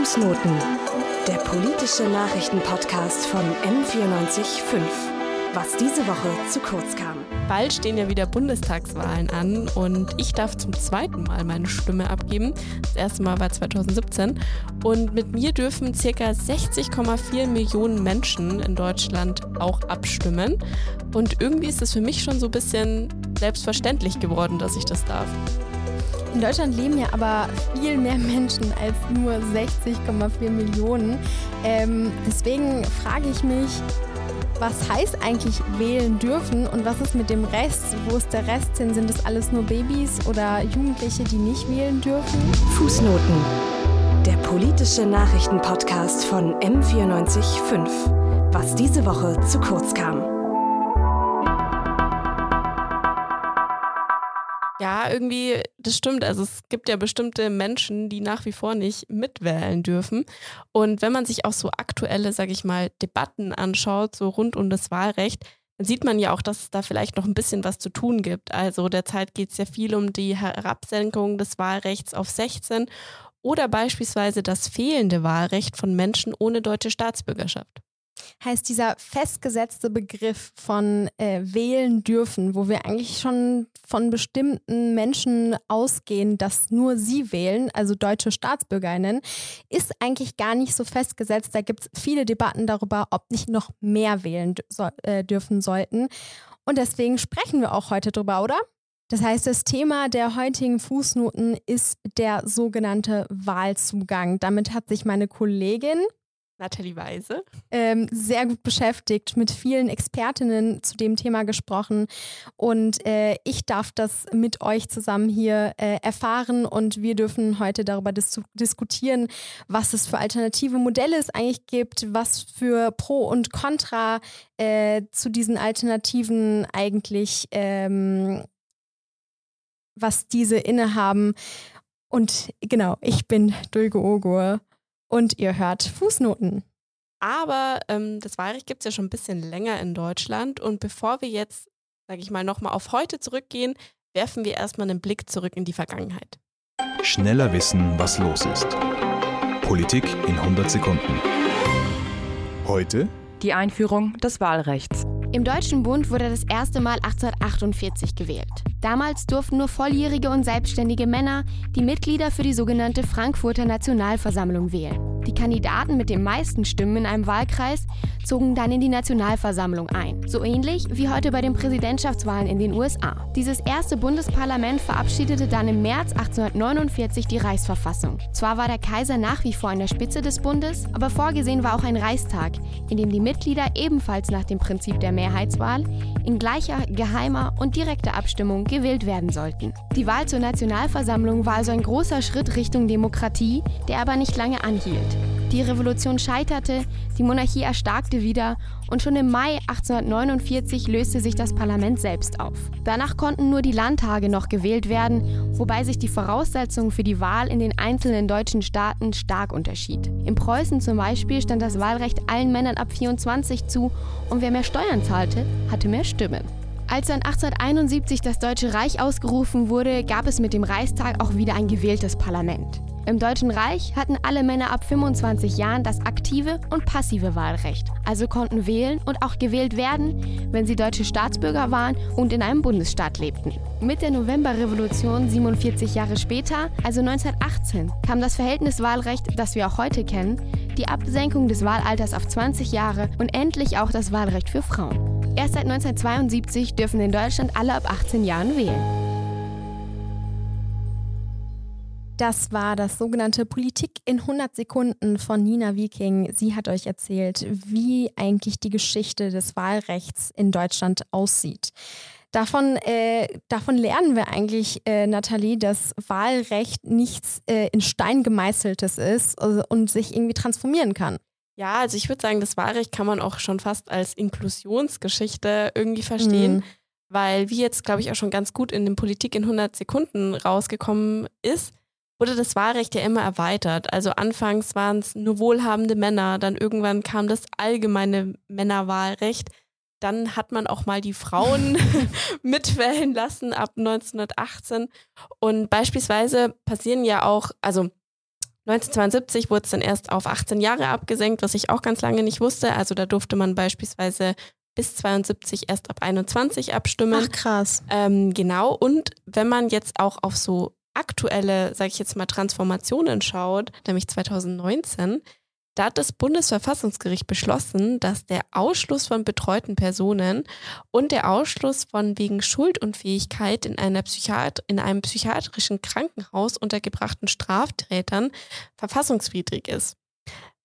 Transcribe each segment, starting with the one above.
Fußnoten, der politische Nachrichtenpodcast von M945. Was diese Woche zu kurz kam. Bald stehen ja wieder Bundestagswahlen an und ich darf zum zweiten Mal meine Stimme abgeben. Das erste Mal war 2017. Und mit mir dürfen ca. 60,4 Millionen Menschen in Deutschland auch abstimmen. Und irgendwie ist es für mich schon so ein bisschen selbstverständlich geworden, dass ich das darf. In Deutschland leben ja aber viel mehr Menschen als nur 60,4 Millionen. Ähm, deswegen frage ich mich, was heißt eigentlich wählen dürfen und was ist mit dem Rest? Wo ist der Rest hin? Sind das alles nur Babys oder Jugendliche, die nicht wählen dürfen? Fußnoten. Der politische Nachrichtenpodcast von M945. Was diese Woche zu kurz kam. Ja, irgendwie, das stimmt. Also es gibt ja bestimmte Menschen, die nach wie vor nicht mitwählen dürfen. Und wenn man sich auch so aktuelle, sage ich mal, Debatten anschaut, so rund um das Wahlrecht, dann sieht man ja auch, dass es da vielleicht noch ein bisschen was zu tun gibt. Also derzeit geht es ja viel um die Herabsenkung des Wahlrechts auf 16 oder beispielsweise das fehlende Wahlrecht von Menschen ohne deutsche Staatsbürgerschaft heißt dieser festgesetzte Begriff von äh, wählen dürfen, wo wir eigentlich schon von bestimmten Menschen ausgehen, dass nur sie wählen, also deutsche Staatsbürgerinnen, ist eigentlich gar nicht so festgesetzt. Da gibt es viele Debatten darüber, ob nicht noch mehr wählen so, äh, dürfen sollten. Und deswegen sprechen wir auch heute drüber, oder? Das heißt, das Thema der heutigen Fußnoten ist der sogenannte Wahlzugang. Damit hat sich meine Kollegin Nathalie Weise. Ähm, sehr gut beschäftigt, mit vielen Expertinnen zu dem Thema gesprochen. Und äh, ich darf das mit euch zusammen hier äh, erfahren und wir dürfen heute darüber dis diskutieren, was es für alternative Modelle es eigentlich gibt, was für Pro und Contra äh, zu diesen Alternativen eigentlich, ähm, was diese innehaben. Und genau, ich bin Dulge Ogur und ihr hört Fußnoten. Aber ähm, das Wahlrecht gibt es ja schon ein bisschen länger in Deutschland. Und bevor wir jetzt, sage ich mal, nochmal auf heute zurückgehen, werfen wir erstmal einen Blick zurück in die Vergangenheit. Schneller wissen, was los ist. Politik in 100 Sekunden. Heute die Einführung des Wahlrechts. Im Deutschen Bund wurde das erste Mal 1848 gewählt. Damals durften nur volljährige und selbstständige Männer die Mitglieder für die sogenannte Frankfurter Nationalversammlung wählen. Die Kandidaten mit den meisten Stimmen in einem Wahlkreis zogen dann in die Nationalversammlung ein. So ähnlich wie heute bei den Präsidentschaftswahlen in den USA. Dieses erste Bundesparlament verabschiedete dann im März 1849 die Reichsverfassung. Zwar war der Kaiser nach wie vor an der Spitze des Bundes, aber vorgesehen war auch ein Reichstag, in dem die Mitglieder ebenfalls nach dem Prinzip der Mehrheitswahl in gleicher, geheimer und direkter Abstimmung gewählt werden sollten. Die Wahl zur Nationalversammlung war also ein großer Schritt Richtung Demokratie, der aber nicht lange anhielt. Die Revolution scheiterte, die Monarchie erstarkte wieder und schon im Mai 1849 löste sich das Parlament selbst auf. Danach konnten nur die Landtage noch gewählt werden, wobei sich die Voraussetzungen für die Wahl in den einzelnen deutschen Staaten stark unterschied. In Preußen zum Beispiel stand das Wahlrecht allen Männern ab 24 zu und wer mehr Steuern zahlte, hatte mehr Stimmen. Als dann 1871 das Deutsche Reich ausgerufen wurde, gab es mit dem Reichstag auch wieder ein gewähltes Parlament. Im Deutschen Reich hatten alle Männer ab 25 Jahren das aktive und passive Wahlrecht, also konnten wählen und auch gewählt werden, wenn sie deutsche Staatsbürger waren und in einem Bundesstaat lebten. Mit der Novemberrevolution 47 Jahre später, also 1918, kam das Verhältniswahlrecht, das wir auch heute kennen, die Absenkung des Wahlalters auf 20 Jahre und endlich auch das Wahlrecht für Frauen. Erst seit 1972 dürfen in Deutschland alle ab 18 Jahren wählen. Das war das sogenannte Politik in 100 Sekunden von Nina Viking. Sie hat euch erzählt, wie eigentlich die Geschichte des Wahlrechts in Deutschland aussieht. Davon, äh, davon lernen wir eigentlich, äh, Nathalie, dass Wahlrecht nichts äh, in Stein gemeißeltes ist also, und sich irgendwie transformieren kann. Ja, also ich würde sagen, das Wahlrecht kann man auch schon fast als Inklusionsgeschichte irgendwie verstehen. Mhm. Weil, wie jetzt, glaube ich, auch schon ganz gut in den Politik in 100 Sekunden rausgekommen ist, wurde das Wahlrecht ja immer erweitert. Also anfangs waren es nur wohlhabende Männer, dann irgendwann kam das allgemeine Männerwahlrecht. Dann hat man auch mal die Frauen mitwählen lassen ab 1918. Und beispielsweise passieren ja auch, also 1972 wurde es dann erst auf 18 Jahre abgesenkt, was ich auch ganz lange nicht wusste. Also da durfte man beispielsweise bis 72 erst ab 21 abstimmen. Ach krass. Ähm, genau. Und wenn man jetzt auch auf so aktuelle, sage ich jetzt mal, Transformationen schaut, nämlich 2019, da hat das Bundesverfassungsgericht beschlossen, dass der Ausschluss von betreuten Personen und der Ausschluss von wegen Schuldunfähigkeit in, einer Psychiat in einem psychiatrischen Krankenhaus untergebrachten Straftätern verfassungswidrig ist.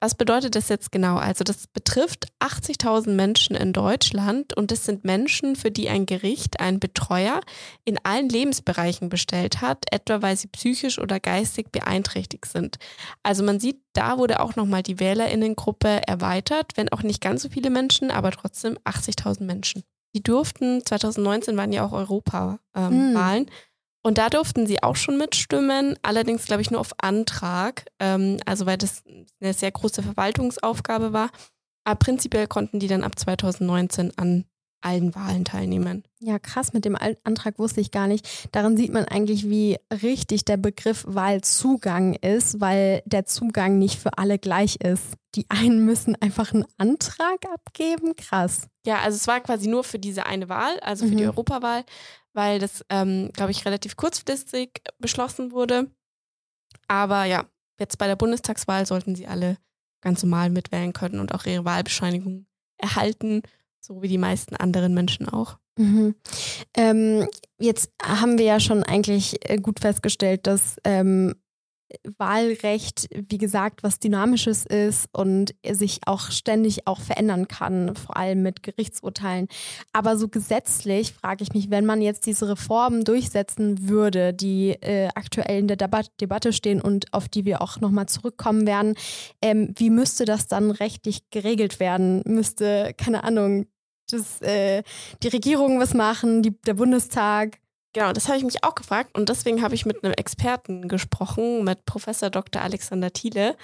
Was bedeutet das jetzt genau? Also das betrifft 80.000 Menschen in Deutschland und das sind Menschen, für die ein Gericht einen Betreuer in allen Lebensbereichen bestellt hat, etwa weil sie psychisch oder geistig beeinträchtigt sind. Also man sieht, da wurde auch nochmal die Wählerinnengruppe erweitert, wenn auch nicht ganz so viele Menschen, aber trotzdem 80.000 Menschen. Die durften, 2019 waren ja auch Europawahlen. Ähm, hm. Und da durften sie auch schon mitstimmen, allerdings glaube ich nur auf Antrag, ähm, also weil das eine sehr große Verwaltungsaufgabe war. Aber prinzipiell konnten die dann ab 2019 an allen Wahlen teilnehmen. Ja, krass, mit dem Antrag wusste ich gar nicht. Daran sieht man eigentlich, wie richtig der Begriff Wahlzugang ist, weil der Zugang nicht für alle gleich ist. Die einen müssen einfach einen Antrag abgeben. Krass. Ja, also es war quasi nur für diese eine Wahl, also für mhm. die Europawahl weil das, ähm, glaube ich, relativ kurzfristig beschlossen wurde. Aber ja, jetzt bei der Bundestagswahl sollten sie alle ganz normal mitwählen können und auch ihre Wahlbescheinigung erhalten, so wie die meisten anderen Menschen auch. Mhm. Ähm, jetzt haben wir ja schon eigentlich äh, gut festgestellt, dass ähm, Wahlrecht, wie gesagt, was Dynamisches ist und sich auch ständig auch verändern kann, vor allem mit Gerichtsurteilen. Aber so gesetzlich frage ich mich, wenn man jetzt diese Reformen durchsetzen würde, die äh, aktuell in der Debat Debatte stehen und auf die wir auch nochmal zurückkommen werden, ähm, wie müsste das dann rechtlich geregelt werden? Müsste, keine Ahnung, das, äh, die Regierung was machen, die, der Bundestag? Genau, das habe ich mich auch gefragt und deswegen habe ich mit einem Experten gesprochen, mit Professor Dr. Alexander Thiele.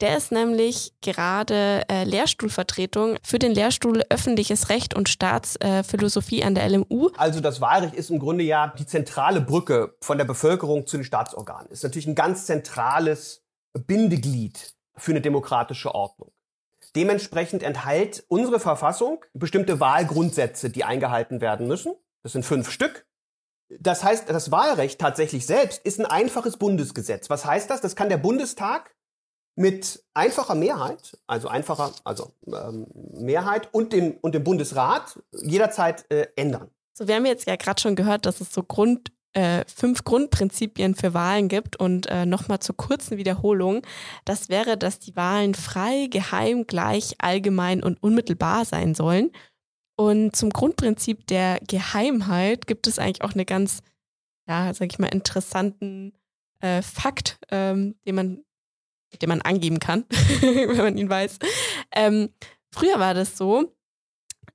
Der ist nämlich gerade äh, Lehrstuhlvertretung für den Lehrstuhl Öffentliches Recht und Staatsphilosophie äh, an der LMU. Also das Wahlrecht ist im Grunde ja die zentrale Brücke von der Bevölkerung zu den Staatsorganen. Ist natürlich ein ganz zentrales Bindeglied für eine demokratische Ordnung. Dementsprechend enthält unsere Verfassung bestimmte Wahlgrundsätze, die eingehalten werden müssen. Das sind fünf Stück. Das heißt, das Wahlrecht tatsächlich selbst ist ein einfaches Bundesgesetz. Was heißt das? Das kann der Bundestag mit einfacher Mehrheit, also einfacher, also ähm, Mehrheit und dem und dem Bundesrat jederzeit äh, ändern. So, wir haben jetzt ja gerade schon gehört, dass es so Grund äh, fünf Grundprinzipien für Wahlen gibt und äh, nochmal zur kurzen Wiederholung. Das wäre, dass die Wahlen frei, geheim, gleich, allgemein und unmittelbar sein sollen. Und zum Grundprinzip der Geheimheit gibt es eigentlich auch eine ganz, ja, sag ich mal, interessanten äh, Fakt, ähm, den man, den man angeben kann, wenn man ihn weiß. Ähm, früher war das so,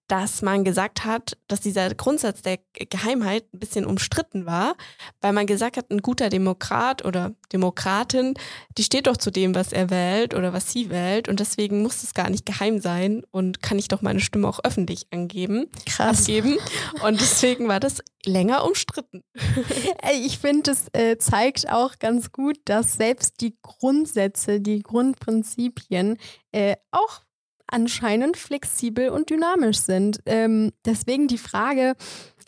dass man gesagt hat, dass dieser Grundsatz der Geheimheit ein bisschen umstritten war, weil man gesagt hat, ein guter Demokrat oder Demokratin, die steht doch zu dem, was er wählt oder was sie wählt und deswegen muss es gar nicht geheim sein und kann ich doch meine Stimme auch öffentlich angeben, Krass. abgeben und deswegen war das länger umstritten. Ich finde, es äh, zeigt auch ganz gut, dass selbst die Grundsätze, die Grundprinzipien äh, auch anscheinend flexibel und dynamisch sind. Ähm, deswegen die Frage,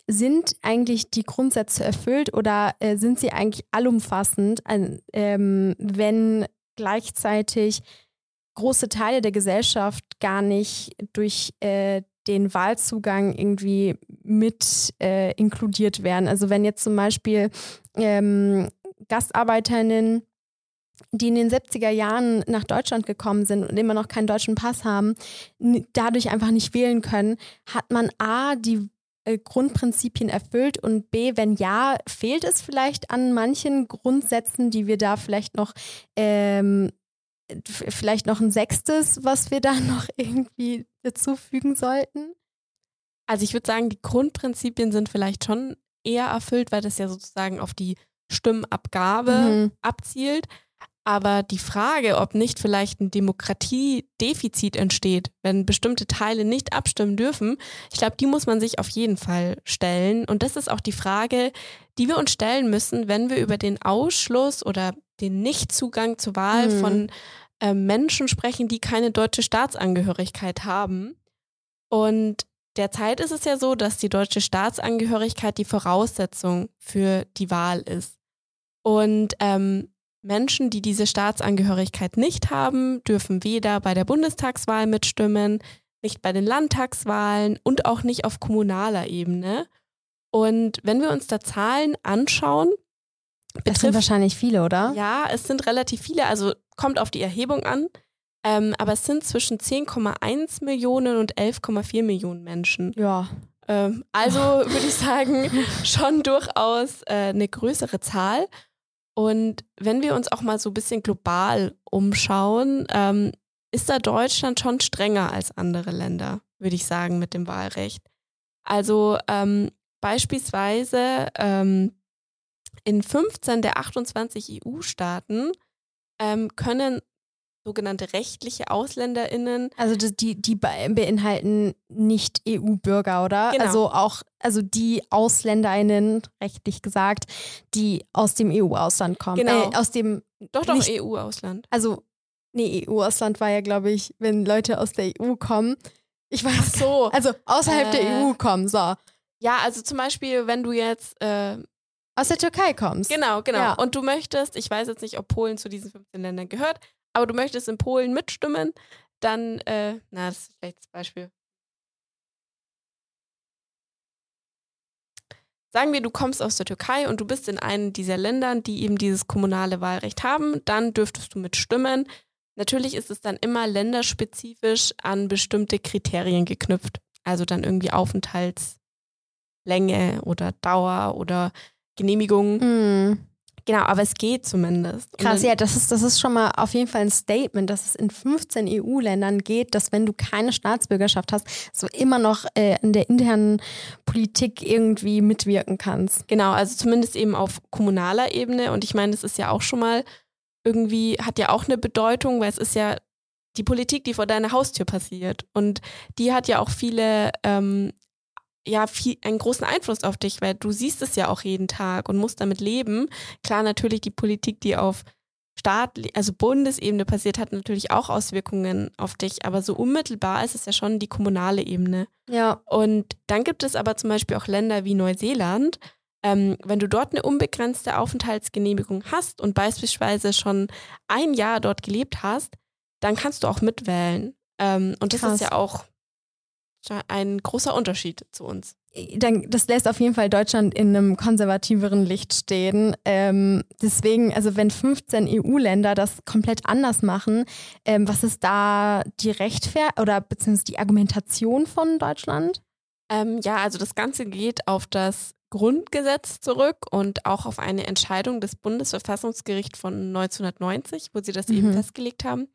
sind eigentlich die Grundsätze erfüllt oder äh, sind sie eigentlich allumfassend, ähm, wenn gleichzeitig große Teile der Gesellschaft gar nicht durch äh, den Wahlzugang irgendwie mit äh, inkludiert werden. Also wenn jetzt zum Beispiel ähm, Gastarbeiterinnen die in den 70er Jahren nach Deutschland gekommen sind und immer noch keinen deutschen Pass haben, dadurch einfach nicht wählen können, hat man A, die äh, Grundprinzipien erfüllt und B, wenn ja, fehlt es vielleicht an manchen Grundsätzen, die wir da vielleicht noch, ähm, vielleicht noch ein sechstes, was wir da noch irgendwie dazufügen sollten? Also ich würde sagen, die Grundprinzipien sind vielleicht schon eher erfüllt, weil das ja sozusagen auf die Stimmabgabe mhm. abzielt. Aber die Frage, ob nicht vielleicht ein Demokratiedefizit entsteht, wenn bestimmte Teile nicht abstimmen dürfen, ich glaube, die muss man sich auf jeden Fall stellen. Und das ist auch die Frage, die wir uns stellen müssen, wenn wir über den Ausschluss oder den Nichtzugang zur Wahl Mhm. von äh, Menschen sprechen, die keine deutsche Staatsangehörigkeit haben. Und derzeit ist es ja so, dass die deutsche Staatsangehörigkeit die Voraussetzung für die Wahl ist. Und ähm, Menschen, die diese Staatsangehörigkeit nicht haben, dürfen weder bei der Bundestagswahl mitstimmen, nicht bei den Landtagswahlen und auch nicht auf kommunaler Ebene. Und wenn wir uns da Zahlen anschauen, Das sind wahrscheinlich viele, oder? ja, es sind relativ viele, also kommt auf die Erhebung an, ähm, aber es sind zwischen 10,1 Millionen und 11,4 Millionen Menschen. Ja. Ähm, also würde ich sagen, schon durchaus äh, eine größere Zahl. Und wenn wir uns auch mal so ein bisschen global umschauen, ähm, ist da Deutschland schon strenger als andere Länder, würde ich sagen, mit dem Wahlrecht. Also ähm, beispielsweise ähm, in 15 der 28 EU-Staaten ähm, können sogenannte rechtliche AusländerInnen Also die, die be- beinhalten nicht EU-Bürger, oder? Genau. Also auch, also die AusländerInnen, rechtlich gesagt, die aus dem EU-Ausland kommen. Genau. Äh, aus dem, Doch, doch, EU-Ausland. also, nee, EU-Ausland war ja, glaube ich, wenn Leute aus der EU kommen. Ich weiß Ach so. Also außerhalb der Äh. EU kommen, so. Ja, also zum Beispiel, wenn du jetzt, äh, Aus der Türkei kommst. genau, genau, Ja. und du möchtest, ich weiß jetzt nicht, ob Polen zu diesen 15 Ländern gehört, aber du möchtest in Polen mitstimmen, dann, äh, na, das ist ein schlechtes Beispiel. Sagen wir, du kommst aus der Türkei und du bist in einem dieser Ländern, die eben dieses kommunale Wahlrecht haben, dann dürftest du mitstimmen. Natürlich ist es dann immer länderspezifisch an bestimmte Kriterien geknüpft. Also dann irgendwie Aufenthaltslänge oder Dauer oder Genehmigung. Hm. Genau, aber es geht zumindest. Krass, ja, das ist, das ist schon mal auf jeden Fall ein Statement, dass es in 15 EU-Ländern geht, dass wenn du keine Staatsbürgerschaft hast, so immer noch äh, in der internen Politik irgendwie mitwirken kannst. Genau, also zumindest eben auf kommunaler Ebene. Und ich meine, das ist ja auch schon mal irgendwie, hat ja auch eine Bedeutung, weil es ist ja die Politik, die vor deiner Haustür passiert. Und die hat ja auch viele, ähm, ja, viel, einen großen Einfluss auf dich, weil du siehst es ja auch jeden Tag und musst damit leben. Klar, natürlich die Politik, die auf Staat, also Bundesebene passiert, hat natürlich auch Auswirkungen auf dich, aber so unmittelbar ist es ja schon die kommunale Ebene. Ja. Und dann gibt es aber zum Beispiel auch Länder wie Neuseeland. Ähm, wenn du dort eine unbegrenzte Aufenthaltsgenehmigung hast und beispielsweise schon ein Jahr dort gelebt hast, dann kannst du auch mitwählen. Ähm, und das Krass. ist ja auch ein großer Unterschied zu uns. Das lässt auf jeden Fall Deutschland in einem konservativeren Licht stehen. Ähm, deswegen, also wenn 15 EU-Länder das komplett anders machen, ähm, was ist da die Rechtfer oder beziehungsweise die Argumentation von Deutschland? Ähm, ja, also das Ganze geht auf das Grundgesetz zurück und auch auf eine Entscheidung des Bundesverfassungsgerichts von 1990, wo sie das eben Mhm. festgelegt haben.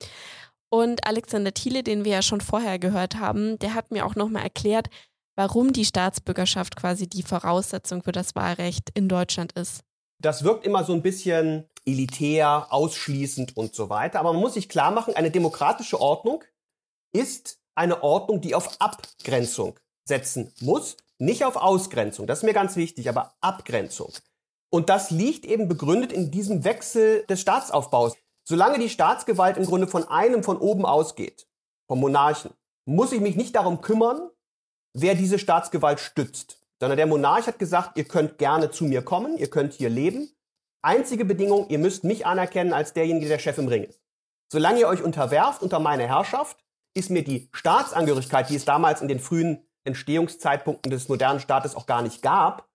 Und Alexander Thiele, den wir ja schon vorher gehört haben, der hat mir auch nochmal erklärt, warum die Staatsbürgerschaft quasi die Voraussetzung für das Wahlrecht in Deutschland ist. Das wirkt immer so ein bisschen elitär, ausschließend und so weiter. Aber man muss sich klar machen, eine demokratische Ordnung ist eine Ordnung, die auf Abgrenzung setzen muss, nicht auf Ausgrenzung. Das ist mir ganz wichtig, aber Abgrenzung. Und das liegt eben begründet in diesem Wechsel des Staatsaufbaus. Solange die Staatsgewalt im Grunde von einem von oben ausgeht, vom Monarchen, muss ich mich nicht darum kümmern, wer diese Staatsgewalt stützt. Sondern der Monarch hat gesagt, ihr könnt gerne zu mir kommen, ihr könnt hier leben. Einzige Bedingung, ihr müsst mich anerkennen als derjenige, der Chef im Ring ist. Solange ihr euch unterwerft unter meine Herrschaft, ist mir die Staatsangehörigkeit, die es damals in den frühen Entstehungszeitpunkten des modernen Staates auch gar nicht gab,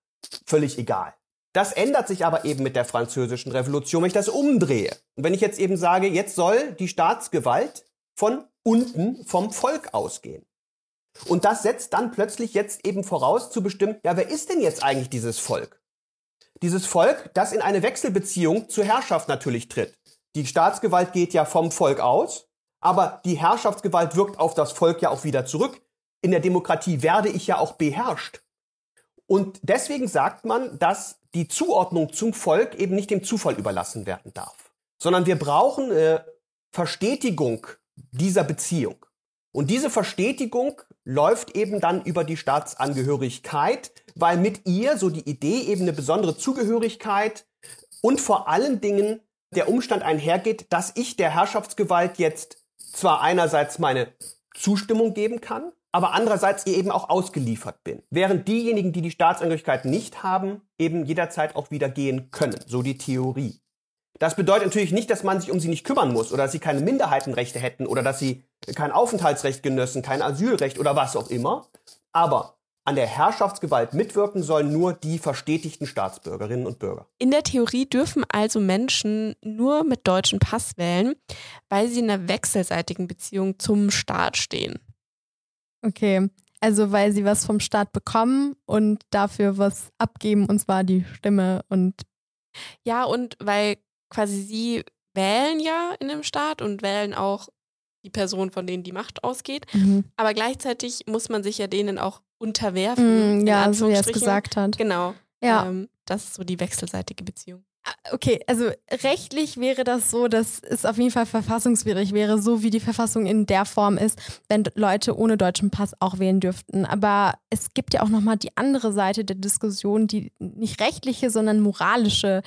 völlig egal. Das ändert sich aber eben mit der französischen Revolution, wenn ich das umdrehe. Und wenn ich jetzt eben sage, jetzt soll die Staatsgewalt von unten vom Volk ausgehen. Und das setzt dann plötzlich jetzt eben voraus zu bestimmen, ja, wer ist denn jetzt eigentlich dieses Volk? Dieses Volk, das in eine Wechselbeziehung zur Herrschaft natürlich tritt. Die Staatsgewalt geht ja vom Volk aus, aber die Herrschaftsgewalt wirkt auf das Volk ja auch wieder zurück. In der Demokratie werde ich ja auch beherrscht. Und deswegen sagt man, dass die Zuordnung zum Volk eben nicht dem Zufall überlassen werden darf, sondern wir brauchen äh, Verstetigung dieser Beziehung. Und diese Verstetigung läuft eben dann über die Staatsangehörigkeit, weil mit ihr so die Idee eben eine besondere Zugehörigkeit und vor allen Dingen der Umstand einhergeht, dass ich der Herrschaftsgewalt jetzt zwar einerseits meine Zustimmung geben kann, aber andererseits ihr eben auch ausgeliefert bin. Während diejenigen, die die Staatsangehörigkeit nicht haben, eben jederzeit auch wieder gehen können. So die Theorie. Das bedeutet natürlich nicht, dass man sich um sie nicht kümmern muss oder dass sie keine Minderheitenrechte hätten oder dass sie kein Aufenthaltsrecht genössen, kein Asylrecht oder was auch immer. Aber an der Herrschaftsgewalt mitwirken sollen nur die verstetigten Staatsbürgerinnen und Bürger. In der Theorie dürfen also Menschen nur mit deutschem Pass wählen, weil sie in einer wechselseitigen Beziehung zum Staat stehen. Okay, also weil sie was vom Staat bekommen und dafür was abgeben, und zwar die Stimme und. Ja, und weil quasi sie wählen ja in dem Staat und wählen auch die Person, von denen die Macht ausgeht. Mhm. Aber gleichzeitig muss man sich ja denen auch unterwerfen. Mm, ja, so wie er es gesagt hat. Genau. Ja. Ähm, das ist so die wechselseitige Beziehung. Ah, okay, also rechtlich wäre das so, dass es auf jeden Fall verfassungswidrig wäre, so wie die Verfassung in der Form ist, wenn Leute ohne deutschen Pass auch wählen dürften. Aber es gibt ja auch nochmal die andere Seite der Diskussion, die nicht rechtliche, sondern moralische.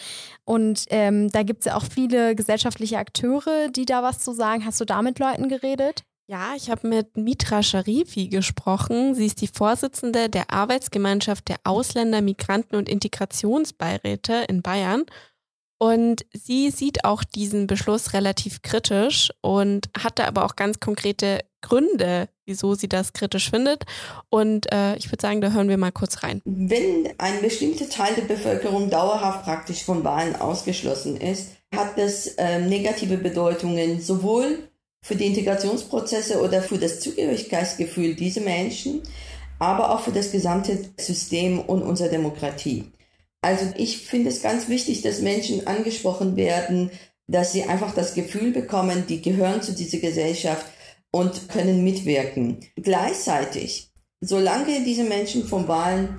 Und ähm, da gibt es ja auch viele gesellschaftliche Akteure, die da was zu sagen. Hast du da mit Leuten geredet? Ja, ich habe mit Mitra Sharifi gesprochen. Sie ist die Vorsitzende der Arbeitsgemeinschaft der Ausländer, Migranten und Integrationsbeiräte in Bayern. Und sie sieht auch diesen Beschluss relativ kritisch und hatte aber auch ganz konkrete Gründe, wieso sie das kritisch findet. Und äh, ich würde sagen, da hören wir mal kurz rein. Wenn ein bestimmter Teil der Bevölkerung dauerhaft praktisch von Wahlen ausgeschlossen ist, hat das äh, negative Bedeutungen sowohl für die Integrationsprozesse oder für das Zugehörigkeitsgefühl dieser Menschen, aber auch für das gesamte System und unsere Demokratie. Also ich finde es ganz wichtig, dass Menschen angesprochen werden, dass sie einfach das Gefühl bekommen, die gehören zu dieser Gesellschaft und können mitwirken. Gleichzeitig, solange diese Menschen von Wahlen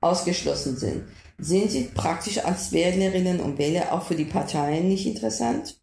ausgeschlossen sind, sind sie praktisch als Wählerinnen und Wähler auch für die Parteien nicht interessant.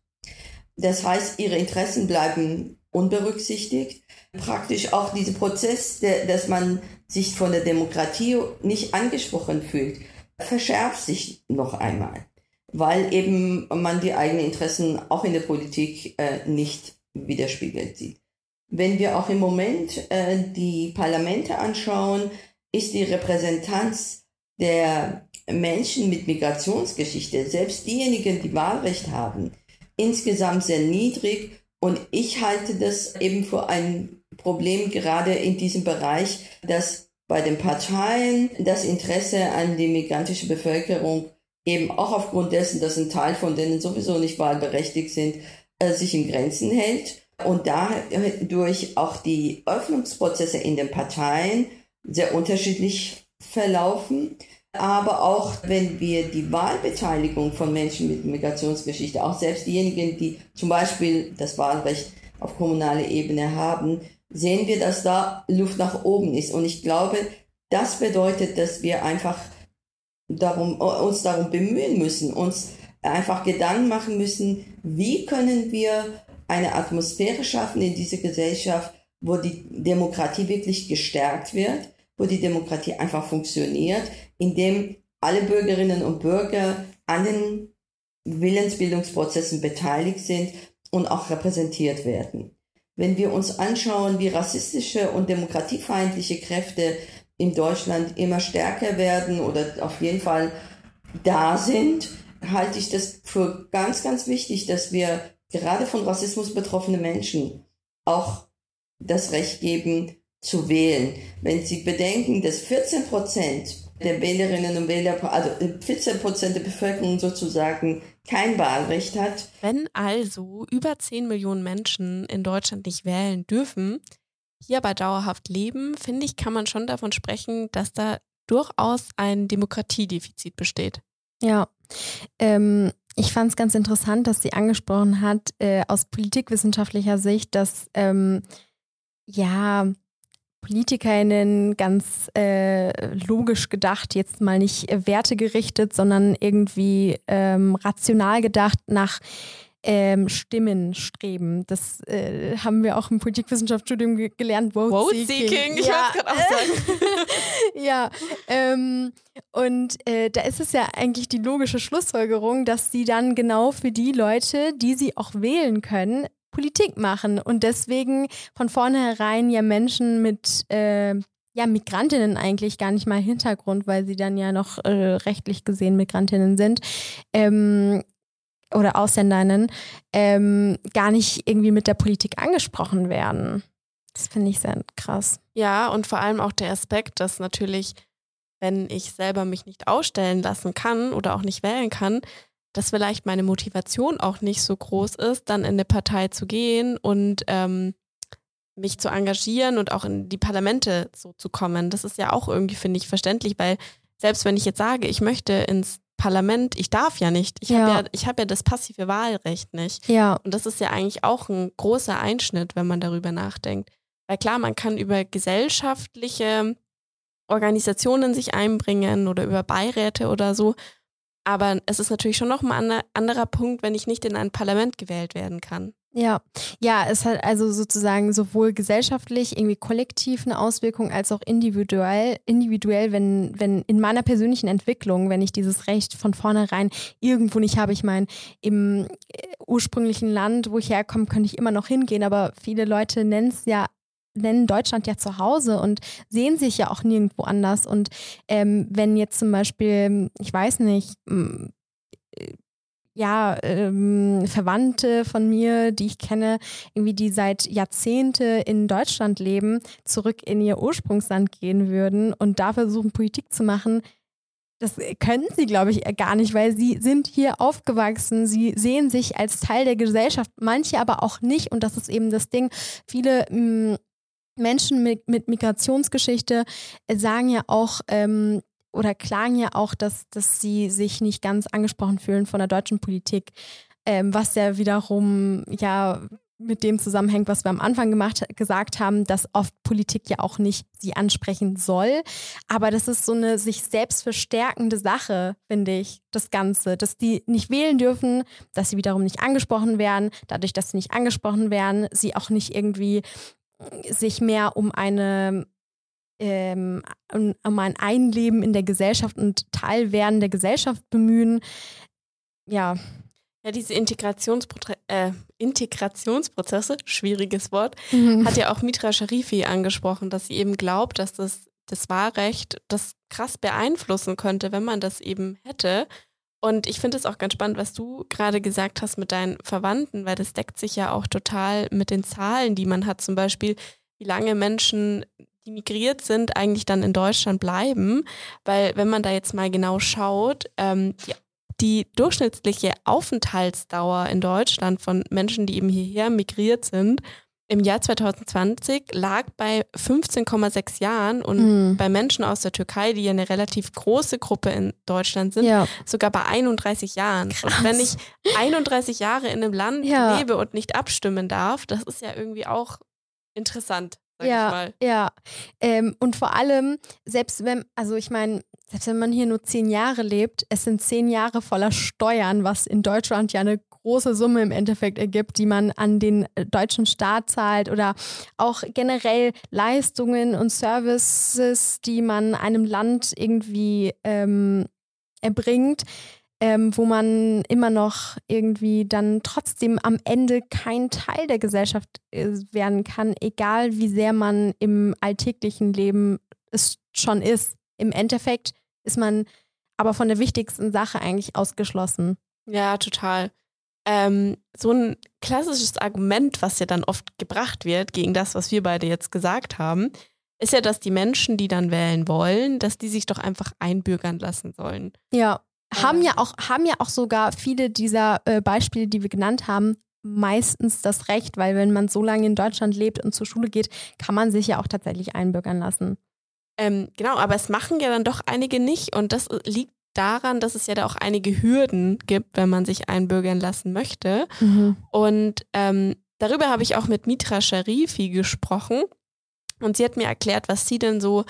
Das heißt, ihre Interessen bleiben unberücksichtigt. Praktisch auch dieser Prozess, der, dass man sich von der Demokratie nicht angesprochen fühlt, verschärft sich noch einmal, weil eben man die eigenen Interessen auch in der Politik äh, nicht widerspiegelt sieht. Wenn wir auch im Moment äh, die Parlamente anschauen, ist die Repräsentanz der Menschen mit Migrationsgeschichte, selbst diejenigen, die Wahlrecht haben, insgesamt sehr niedrig und ich halte das eben für ein Problem gerade in diesem Bereich, dass bei den Parteien das Interesse an die migrantische Bevölkerung eben auch aufgrund dessen, dass ein Teil von denen sowieso nicht wahlberechtigt sind, äh, sich in Grenzen hält und dadurch auch die Öffnungsprozesse in den Parteien sehr unterschiedlich verlaufen. Aber auch wenn wir die Wahlbeteiligung von Menschen mit Migrationsgeschichte, auch selbst diejenigen, die zum Beispiel das Wahlrecht auf kommunaler Ebene haben, sehen wir, dass da Luft nach oben ist. Und ich glaube, das bedeutet, dass wir einfach darum, uns darum bemühen müssen, uns einfach Gedanken machen müssen, wie können wir eine Atmosphäre schaffen in dieser Gesellschaft, wo die Demokratie wirklich gestärkt wird, wo die Demokratie einfach funktioniert, indem alle Bürgerinnen und Bürger an den Willensbildungsprozessen beteiligt sind und auch repräsentiert werden. Wenn wir uns anschauen, wie rassistische und demokratiefeindliche Kräfte in Deutschland immer stärker werden oder auf jeden Fall da sind, halte ich das für ganz, ganz wichtig, dass wir gerade von Rassismus betroffene Menschen auch das Recht geben, zu wählen. Wenn Sie bedenken, dass 14 Prozent der Wählerinnen und Wähler, also 14 Prozent der Bevölkerung sozusagen kein Wahlrecht hat. Wenn also über 10 Millionen Menschen in Deutschland nicht wählen dürfen, hier aber dauerhaft leben, finde ich, kann man schon davon sprechen, dass da durchaus ein Demokratiedefizit besteht. Ja, ähm, ich fand es ganz interessant, dass sie angesprochen hat, äh, aus politikwissenschaftlicher Sicht, dass ähm, ja PolitikerInnen ganz äh, logisch gedacht, jetzt mal nicht wertegerichtet, sondern irgendwie ähm, rational gedacht nach ähm, Stimmen streben. Das äh, haben wir auch im Politikwissenschaftsstudium ge gelernt. Vote, Vote Seeking. Seeking. Ich ja. gerade auch sagen. ja, ähm, und äh, da ist es ja eigentlich die logische Schlussfolgerung, dass sie dann genau für die Leute, die sie auch wählen können, Politik machen und deswegen von vornherein ja Menschen mit äh, ja, Migrantinnen eigentlich gar nicht mal Hintergrund, weil sie dann ja noch äh, rechtlich gesehen Migrantinnen sind, ähm, oder Ausländerinnen ähm, gar nicht irgendwie mit der Politik angesprochen werden. Das finde ich sehr krass. Ja, und vor allem auch der Aspekt, dass natürlich, wenn ich selber mich nicht ausstellen lassen kann oder auch nicht wählen kann, dass vielleicht meine Motivation auch nicht so groß ist, dann in eine Partei zu gehen und ähm, mich zu engagieren und auch in die Parlamente so zu kommen. Das ist ja auch irgendwie, finde ich, verständlich, weil selbst wenn ich jetzt sage, ich möchte ins Parlament, ich darf ja nicht. Ich ja. habe ja, ich hab ja das passive Wahlrecht nicht. Ja. Und das ist ja eigentlich auch ein großer Einschnitt, wenn man darüber nachdenkt. Weil klar, man kann über gesellschaftliche Organisationen sich einbringen oder über Beiräte oder so. Aber es ist natürlich schon noch ein anderer Punkt, wenn ich nicht in ein Parlament gewählt werden kann. Ja, ja, es hat also sozusagen sowohl gesellschaftlich, irgendwie kollektiv eine Auswirkung, als auch individuell, individuell, wenn, wenn in meiner persönlichen Entwicklung, wenn ich dieses Recht von vornherein irgendwo nicht habe, ich meine, im äh, ursprünglichen Land, wo ich herkomme, könnte ich immer noch hingehen, aber viele Leute nennen es ja nennen Deutschland ja zu Hause und sehen sich ja auch nirgendwo anders. Und ähm, wenn jetzt zum Beispiel, ich weiß nicht, ja, ähm, Verwandte von mir, die ich kenne, irgendwie die seit Jahrzehnte in Deutschland leben, zurück in ihr Ursprungsland gehen würden und da versuchen, Politik zu machen, das können sie, glaube ich, gar nicht, weil sie sind hier aufgewachsen. Sie sehen sich als Teil der Gesellschaft, manche aber auch nicht. Und das ist eben das Ding. Viele mh, Menschen mit, mit Migrationsgeschichte sagen ja auch, ähm, oder klagen ja auch, dass, dass sie sich nicht ganz angesprochen fühlen von der deutschen Politik, ähm, was ja wiederum ja mit dem zusammenhängt, was wir am Anfang gemacht, gesagt haben, dass oft Politik ja auch nicht sie ansprechen soll. Aber das ist so eine sich selbst verstärkende Sache, finde ich, das Ganze. Dass die nicht wählen dürfen, dass sie wiederum nicht angesprochen werden. Dadurch, dass sie nicht angesprochen werden, sie auch nicht irgendwie sich mehr um eine ähm, um ein Einleben in der Gesellschaft und Teilwerden der Gesellschaft bemühen. Ja. Ja, diese Integrationsprotre äh, Integrationsprozesse, schwieriges Wort, mhm. hat ja auch Mitra Sharifi angesprochen, dass sie eben glaubt, dass das, das Wahlrecht das krass beeinflussen könnte, wenn man das eben hätte. Und ich finde es auch ganz spannend, was du gerade gesagt hast mit deinen Verwandten, weil das deckt sich ja auch total mit den Zahlen, die man hat. Zum Beispiel, wie lange Menschen die migriert sind, eigentlich dann in Deutschland bleiben. Weil wenn man da jetzt mal genau schaut, ähm, die, die durchschnittliche Aufenthaltsdauer in Deutschland von Menschen, die eben hierher migriert sind, im Jahr 2020 lag bei 15,6 Jahren und mhm. bei Menschen aus der Türkei, die ja eine relativ große Gruppe in Deutschland sind, ja. sogar bei 31 Jahren. Krass. Und wenn ich 31 Jahre in einem Land ja. lebe und nicht abstimmen darf, das ist ja irgendwie auch interessant sag ja, ich mal. Ja, ähm, und vor allem, selbst wenn, also ich meine, selbst wenn man hier nur zehn Jahre lebt, es sind zehn Jahre voller Steuern, was in Deutschland ja eine große Summe im Endeffekt ergibt, die man an den äh, deutschen Staat zahlt oder auch generell Leistungen und Services, die man einem Land irgendwie ähm, erbringt ähm, wo man immer noch irgendwie dann trotzdem am Ende kein Teil der Gesellschaft äh, werden kann, egal wie sehr man im alltäglichen Leben es schon ist. Im Endeffekt ist man aber von der wichtigsten Sache eigentlich ausgeschlossen. Ja, total. Ähm, so ein klassisches Argument, was ja dann oft gebracht wird gegen das, was wir beide jetzt gesagt haben, ist ja, dass die Menschen, die dann wählen wollen, dass die sich doch einfach einbürgern lassen sollen. Ja haben ja auch, haben ja auch sogar viele dieser äh, Beispiele, die wir genannt haben, meistens das Recht, weil wenn man so lange in Deutschland lebt und zur Schule geht, kann man sich ja auch tatsächlich einbürgern lassen. Ähm, genau, aber es machen ja dann doch einige nicht und das liegt daran, dass es ja da auch einige Hürden gibt, wenn man sich einbürgern lassen möchte. Mhm. Und ähm, darüber habe ich auch mit Mitra Sharifi gesprochen. Und sie hat mir erklärt, was sie denn so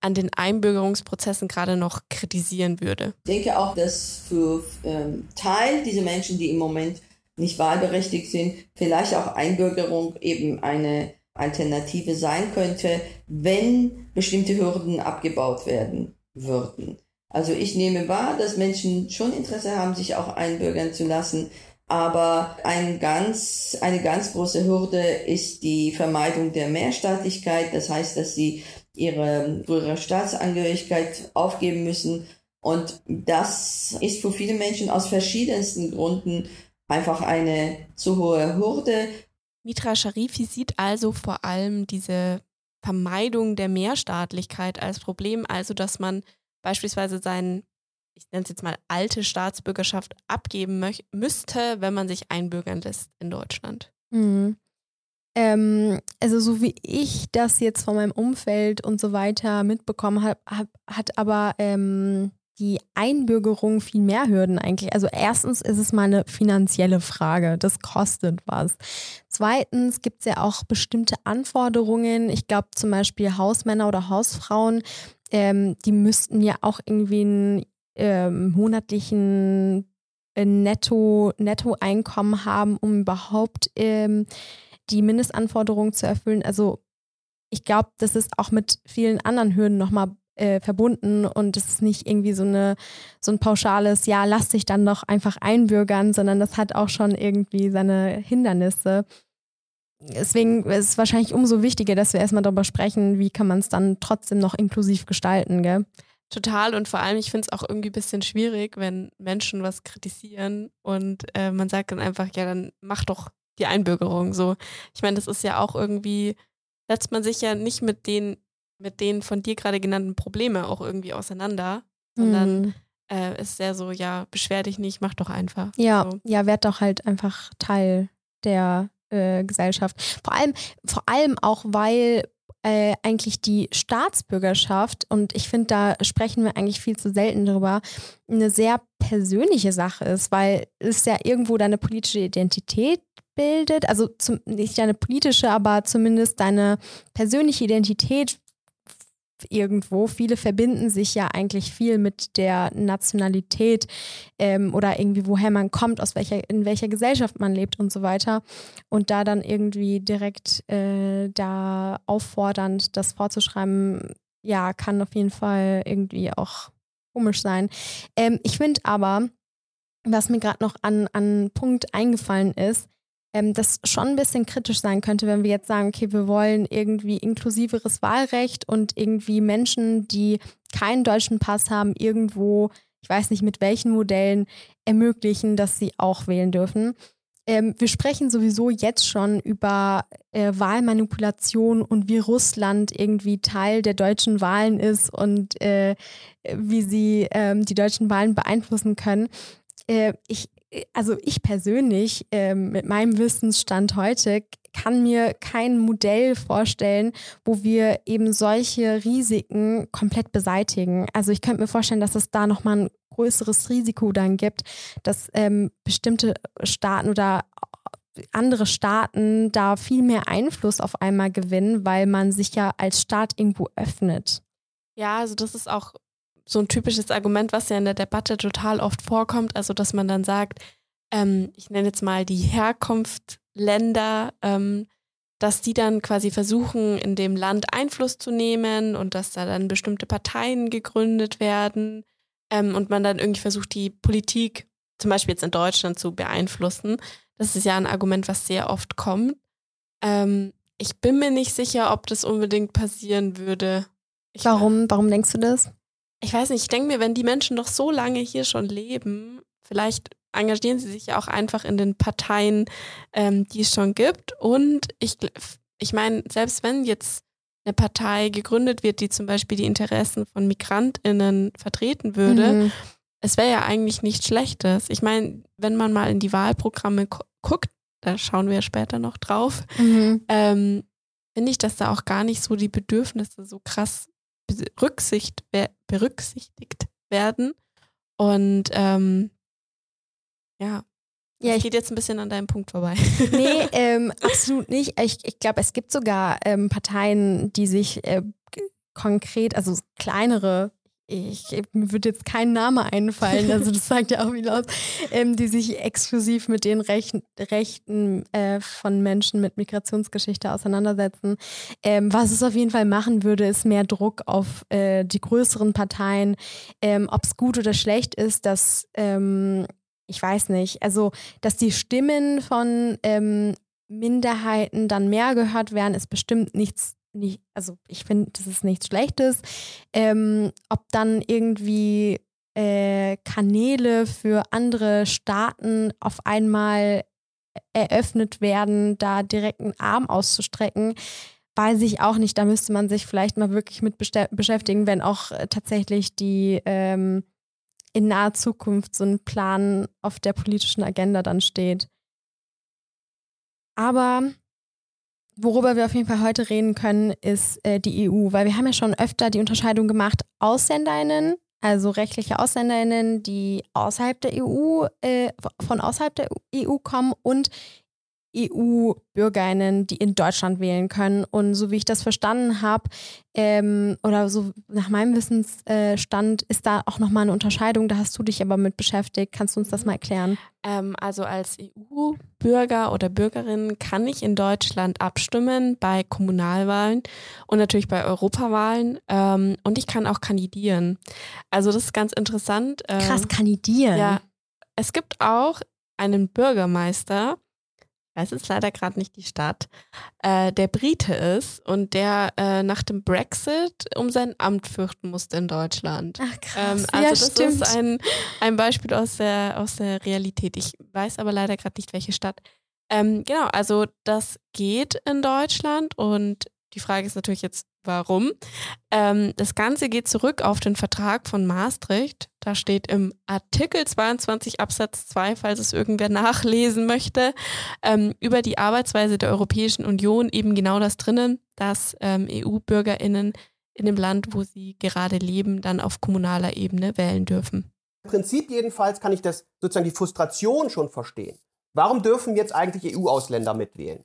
an den Einbürgerungsprozessen gerade noch kritisieren würde. Ich denke auch, dass für ähm, Teil dieser Menschen, die im Moment nicht wahlberechtigt sind, vielleicht auch Einbürgerung eben eine Alternative sein könnte, wenn bestimmte Hürden abgebaut werden würden. Also ich nehme wahr, dass Menschen schon Interesse haben, sich auch einbürgern zu lassen, aber ein ganz, eine ganz große Hürde ist die Vermeidung der Mehrstaatlichkeit. Das heißt, dass sie ihre frühere Staatsangehörigkeit aufgeben müssen. Und das ist für viele Menschen aus verschiedensten Gründen einfach eine zu hohe Hürde. Mitra Sharifi sieht also vor allem diese Vermeidung der Mehrstaatlichkeit als Problem, also dass man beispielsweise seinen, ich nenne es jetzt mal alte Staatsbürgerschaft abgeben müsste, wenn man sich einbürgern lässt in Deutschland. Mhm. Ähm, also so wie ich das jetzt von meinem Umfeld und so weiter mitbekommen habe, hab, hat aber ähm, die Einbürgerung viel mehr Hürden eigentlich. Also erstens ist es mal eine finanzielle Frage, das kostet was. Zweitens gibt es ja auch bestimmte Anforderungen. Ich glaube zum Beispiel Hausmänner oder Hausfrauen, ähm, die müssten ja auch irgendwie einen ähm, monatlichen äh, Netto, Nettoeinkommen haben, um überhaupt ähm, die Mindestanforderungen zu erfüllen. Also ich glaube, das ist auch mit vielen anderen Hürden nochmal äh, verbunden und es ist nicht irgendwie so eine so ein pauschales, ja, lass dich dann doch einfach einbürgern, sondern das hat auch schon irgendwie seine Hindernisse. Deswegen ist es wahrscheinlich umso wichtiger, dass wir erstmal darüber sprechen, wie kann man es dann trotzdem noch inklusiv gestalten, gell? Total und vor allem, ich finde es auch irgendwie ein bisschen schwierig, wenn Menschen was kritisieren und äh, man sagt dann einfach, ja, dann mach doch die Einbürgerung so. Ich meine, das ist ja auch irgendwie, setzt man sich ja nicht mit den, mit den von dir gerade genannten Probleme auch irgendwie auseinander, sondern mhm. äh, ist sehr so, ja, beschwer dich nicht, mach doch einfach. Ja, so. ja, werd doch halt einfach Teil der äh, Gesellschaft. Vor allem, vor allem auch, weil äh, eigentlich die Staatsbürgerschaft, und ich finde, da sprechen wir eigentlich viel zu selten drüber, eine sehr persönliche Sache ist, weil es ja irgendwo deine politische Identität bildet, also zum, nicht deine politische, aber zumindest deine persönliche Identität irgendwo. Viele verbinden sich ja eigentlich viel mit der Nationalität ähm, oder irgendwie woher man kommt, aus welcher, in welcher Gesellschaft man lebt und so weiter. Und da dann irgendwie direkt äh, da auffordernd das vorzuschreiben, ja, kann auf jeden Fall irgendwie auch komisch sein. Ähm, ich finde aber, was mir gerade noch an, an Punkt eingefallen ist, ähm, das schon ein bisschen kritisch sein könnte, wenn wir jetzt sagen, okay, wir wollen irgendwie inklusiveres Wahlrecht und irgendwie Menschen, die keinen deutschen Pass haben, irgendwo, ich weiß nicht mit welchen Modellen, ermöglichen, dass sie auch wählen dürfen. Ähm, wir sprechen sowieso jetzt schon über äh, Wahlmanipulation und wie Russland irgendwie Teil der deutschen Wahlen ist und äh, wie sie ähm, die deutschen Wahlen beeinflussen können. Äh, ich also ich persönlich ähm, mit meinem Wissensstand heute kann mir kein Modell vorstellen, wo wir eben solche Risiken komplett beseitigen. Also ich könnte mir vorstellen, dass es da nochmal ein größeres Risiko dann gibt, dass ähm, bestimmte Staaten oder andere Staaten da viel mehr Einfluss auf einmal gewinnen, weil man sich ja als Staat irgendwo öffnet. Ja, also das ist auch so ein typisches Argument, was ja in der Debatte total oft vorkommt, also dass man dann sagt, ähm, ich nenne jetzt mal die Herkunftsländer, ähm, dass die dann quasi versuchen, in dem Land Einfluss zu nehmen und dass da dann bestimmte Parteien gegründet werden ähm, und man dann irgendwie versucht, die Politik zum Beispiel jetzt in Deutschland zu beeinflussen. Das ist ja ein Argument, was sehr oft kommt. Ähm, ich bin mir nicht sicher, ob das unbedingt passieren würde. Ich warum, warum denkst du das? Ich weiß nicht, ich denke mir, wenn die Menschen doch so lange hier schon leben, vielleicht engagieren sie sich ja auch einfach in den Parteien, ähm, die es schon gibt. Und ich, ich meine, selbst wenn jetzt eine Partei gegründet wird, die zum Beispiel die Interessen von MigrantInnen vertreten würde, mhm. es wäre ja eigentlich nichts Schlechtes. Ich meine, wenn man mal in die Wahlprogramme guckt, da schauen wir ja später noch drauf, mhm. ähm, finde ich, dass da auch gar nicht so die Bedürfnisse so krass berücksichtigt, berücksichtigt werden. Und ähm, ja, ja, ich geht jetzt ein bisschen an deinem Punkt vorbei. Nee, ähm, absolut nicht. Ich, ich glaube, es gibt sogar ähm, Parteien, die sich äh, konkret, also kleinere, ich, mir würde jetzt kein Name einfallen, also das sagt ja auch viel aus, ähm, die sich exklusiv mit den Rech Rechten äh, von Menschen mit Migrationsgeschichte auseinandersetzen. Ähm, was es auf jeden Fall machen würde, ist mehr Druck auf äh, die größeren Parteien. Ähm, Ob es gut oder schlecht ist, dass ähm, ich weiß nicht, also dass die Stimmen von ähm, Minderheiten dann mehr gehört werden, ist bestimmt nichts nicht, also ich finde, das ist nichts Schlechtes. Ähm, ob dann irgendwie äh, Kanäle für andere Staaten auf einmal eröffnet werden, da direkt einen Arm auszustrecken, weiß ich auch nicht. Da müsste man sich vielleicht mal wirklich mit beschäftigen, wenn auch äh, tatsächlich die ähm, in naher Zukunft so ein Plan auf der politischen Agenda dann steht. Aber Worüber wir auf jeden Fall heute reden können, ist äh, die EU, weil wir haben ja schon öfter die Unterscheidung gemacht, AusländerInnen, also rechtliche AusländerInnen, die außerhalb der EU, äh, von außerhalb der EU kommen und EU-BürgerInnen, die in Deutschland wählen können. Und so wie ich das verstanden habe, ähm, oder so nach meinem Wissensstand, ist da auch nochmal eine Unterscheidung. Da hast du dich aber mit beschäftigt. Kannst du uns das mal erklären? Ähm, also als EU-Bürger oder Bürgerin kann ich in Deutschland abstimmen bei Kommunalwahlen und natürlich bei Europawahlen. Ähm, und ich kann auch kandidieren. Also das ist ganz interessant. Krass, kandidieren. Ja. Es gibt auch einen Bürgermeister, weiß jetzt leider gerade nicht die Stadt, äh, der Brite ist und der äh, nach dem Brexit um sein Amt fürchten musste in Deutschland. Ach krass. Ähm, also ja, das stimmt. ist ein, ein Beispiel aus der, aus der Realität. Ich weiß aber leider gerade nicht, welche Stadt. Ähm, genau, also das geht in Deutschland und die Frage ist natürlich jetzt, warum. Ähm, das Ganze geht zurück auf den Vertrag von Maastricht. Da steht im Artikel 22 Absatz 2, falls es irgendwer nachlesen möchte, ähm, über die Arbeitsweise der Europäischen Union eben genau das drinnen, dass ähm, EU-BürgerInnen in dem Land, wo sie gerade leben, dann auf kommunaler Ebene wählen dürfen. Im Prinzip jedenfalls kann ich das sozusagen die Frustration schon verstehen. Warum dürfen jetzt eigentlich EU-Ausländer mitwählen?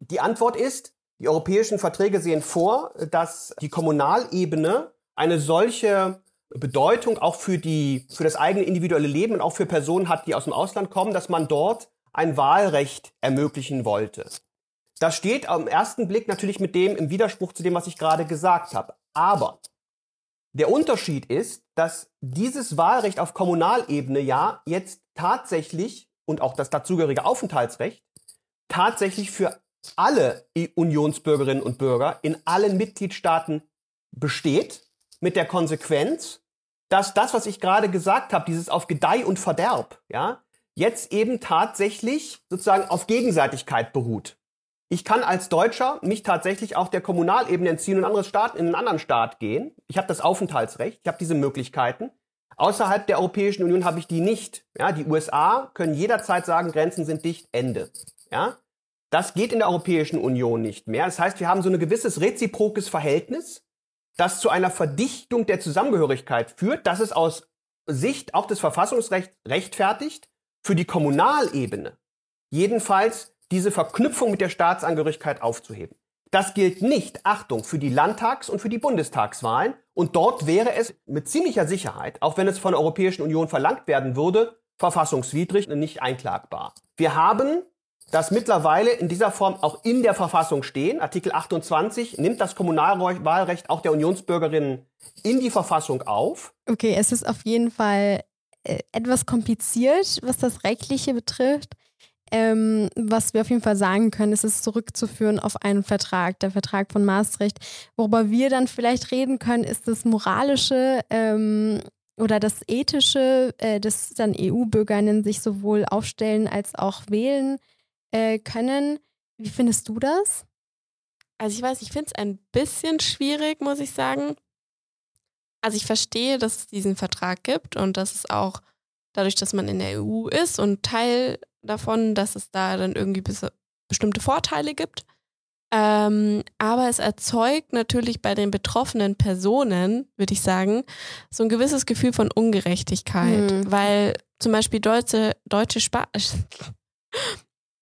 Die Antwort ist, die europäischen Verträge sehen vor, dass die Kommunalebene eine solche Bedeutung auch für die, für das eigene individuelle Leben und auch für Personen hat, die aus dem Ausland kommen, dass man dort ein Wahlrecht ermöglichen wollte. Das steht am ersten Blick natürlich mit dem im Widerspruch zu dem, was ich gerade gesagt habe. Aber der Unterschied ist, dass dieses Wahlrecht auf Kommunalebene ja jetzt tatsächlich und auch das dazugehörige Aufenthaltsrecht tatsächlich für alle Unionsbürgerinnen und Bürger in allen Mitgliedstaaten besteht, mit der Konsequenz, dass das, was ich gerade gesagt habe, dieses auf Gedeih und Verderb, ja, jetzt eben tatsächlich sozusagen auf Gegenseitigkeit beruht. Ich kann als Deutscher mich tatsächlich auch der Kommunalebene entziehen und anderes in einen anderen Staat gehen. Ich habe das Aufenthaltsrecht, ich habe diese Möglichkeiten. Außerhalb der Europäischen Union habe ich die nicht. Ja, die USA können jederzeit sagen, Grenzen sind dicht, Ende. Ja, das geht in der Europäischen Union nicht mehr. Das heißt, wir haben so ein gewisses reziprokes Verhältnis, das zu einer Verdichtung der Zusammengehörigkeit führt, dass es aus Sicht auch des Verfassungsrechts rechtfertigt, für die Kommunalebene jedenfalls diese Verknüpfung mit der Staatsangehörigkeit aufzuheben. Das gilt nicht, Achtung, für die Landtags- und für die Bundestagswahlen. Und dort wäre es mit ziemlicher Sicherheit, auch wenn es von der Europäischen Union verlangt werden würde, verfassungswidrig und nicht einklagbar. Wir haben das mittlerweile in dieser Form auch in der Verfassung stehen. Artikel 28 nimmt das Kommunalwahlrecht auch der Unionsbürgerinnen in die Verfassung auf. Okay, es ist auf jeden Fall äh, etwas kompliziert, was das Rechtliche betrifft. Ähm, was wir auf jeden Fall sagen können, ist es zurückzuführen auf einen Vertrag, der Vertrag von Maastricht. Worüber wir dann vielleicht reden können, ist das Moralische ähm, oder das Ethische, äh, dass dann EU-Bürgerinnen sich sowohl aufstellen als auch wählen äh, können. Wie findest du das? Also ich weiß, ich finde es ein bisschen schwierig, muss ich sagen. Also ich verstehe, dass es diesen Vertrag gibt und dass es auch dadurch, dass man in der EU ist und Teil davon, dass es da dann irgendwie bestimmte Vorteile gibt. Ähm, aber es erzeugt natürlich bei den betroffenen Personen, würde ich sagen, so ein gewisses Gefühl von Ungerechtigkeit, mhm. weil zum Beispiel deutsche, deutsche Spa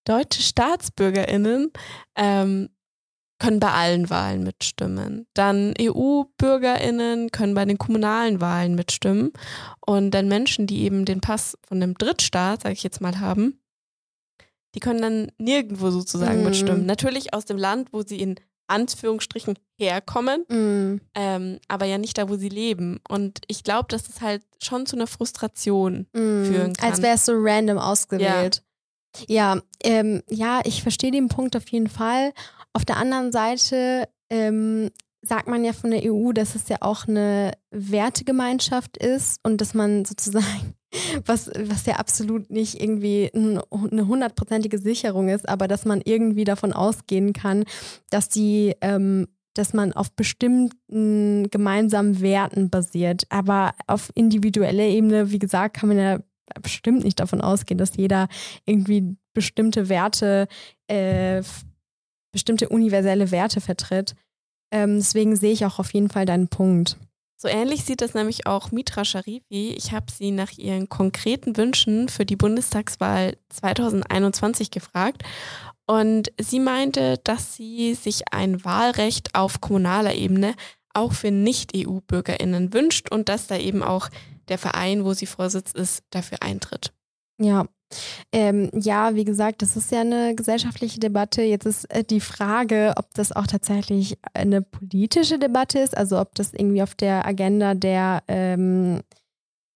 deutsche StaatsbürgerInnen ähm, können bei allen Wahlen mitstimmen. Dann EU-BürgerInnen können bei den kommunalen Wahlen mitstimmen. Und dann Menschen, die eben den Pass von einem Drittstaat, sage ich jetzt mal, haben, die können dann nirgendwo sozusagen mhm. mitstimmen. Natürlich aus dem Land, wo sie in Anführungsstrichen herkommen, mhm. ähm, aber ja nicht da, wo sie leben. Und ich glaube, dass das halt schon zu einer Frustration mhm. führen kann. Als wäre es so random ausgewählt. Ja, ja, ähm, ja ich verstehe den Punkt auf jeden Fall. Auf der anderen Seite ähm, sagt man ja von der EU, dass es ja auch eine Wertegemeinschaft ist und dass man sozusagen, was, was ja absolut nicht irgendwie eine hundertprozentige Sicherung ist, aber dass man irgendwie davon ausgehen kann, dass die ähm, dass man auf bestimmten gemeinsamen Werten basiert. Aber auf individueller Ebene, wie gesagt, kann man ja bestimmt nicht davon ausgehen, dass jeder irgendwie bestimmte Werte äh, bestimmte universelle Werte vertritt. Ähm, deswegen sehe ich auch auf jeden Fall deinen Punkt. So ähnlich sieht das nämlich auch Mitra Sharifi. Ich habe sie nach ihren konkreten Wünschen für die Bundestagswahl 2021 gefragt. Und sie meinte, dass sie sich ein Wahlrecht auf kommunaler Ebene auch für Nicht-EU-BürgerInnen wünscht und dass da eben auch der Verein, wo sie Vorsitz ist, dafür eintritt. Ja, ähm, ja, wie gesagt, das ist ja eine gesellschaftliche Debatte. Jetzt ist äh, die Frage, ob das auch tatsächlich eine politische Debatte ist, also ob das irgendwie auf der Agenda der, ähm,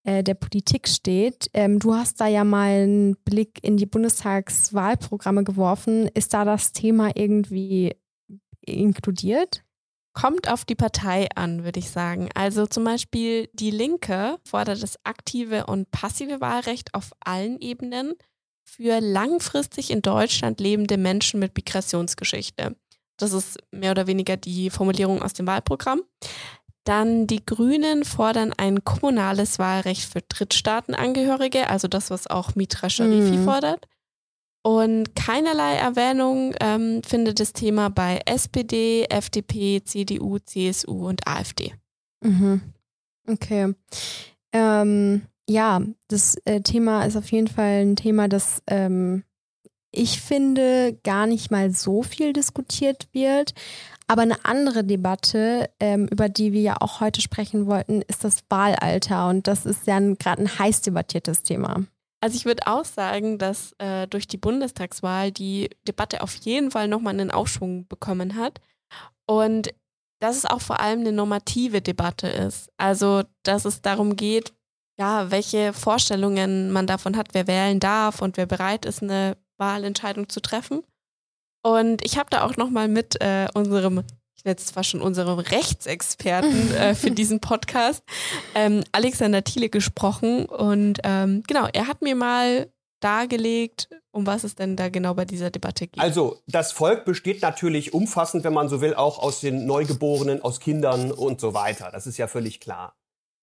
äh, der Politik steht. Ähm, du hast da ja mal einen Blick in die Bundestagswahlprogramme geworfen. Ist da das Thema irgendwie inkludiert? Kommt auf die Partei an, würde ich sagen. Also zum Beispiel die Linke fordert das aktive und passive Wahlrecht auf allen Ebenen für langfristig in Deutschland lebende Menschen mit Migrationsgeschichte. Das ist mehr oder weniger die Formulierung aus dem Wahlprogramm. Dann die Grünen fordern ein kommunales Wahlrecht für Drittstaatenangehörige, also das, was auch Mitra Sharifi mhm. fordert. Und keinerlei Erwähnung ähm, findet das Thema bei SPD, FDP, CDU, CSU und AfD. Mhm. Okay. Ähm, ja, das äh, Thema ist auf jeden Fall ein Thema, das ähm, ich finde gar nicht mal so viel diskutiert wird. Aber eine andere Debatte, ähm, über die wir ja auch heute sprechen wollten, ist das Wahlalter. Und das ist ja gerade ein heiß debattiertes Thema. Also ich würde auch sagen, dass äh, durch die Bundestagswahl die Debatte auf jeden Fall nochmal einen Aufschwung bekommen hat. Und dass es auch vor allem eine normative Debatte ist. Also, dass es darum geht, ja, welche Vorstellungen man davon hat, wer wählen darf und wer bereit ist, eine Wahlentscheidung zu treffen. Und ich habe da auch nochmal mit äh, unserem ich es zwar schon unserem Rechtsexperten äh, für diesen Podcast, ähm, Alexander Thiele gesprochen. Und ähm, genau, er hat mir mal dargelegt, um was es denn da genau bei dieser Debatte geht. Also, das Volk besteht natürlich umfassend, wenn man so will, auch aus den Neugeborenen, aus Kindern und so weiter. Das ist ja völlig klar.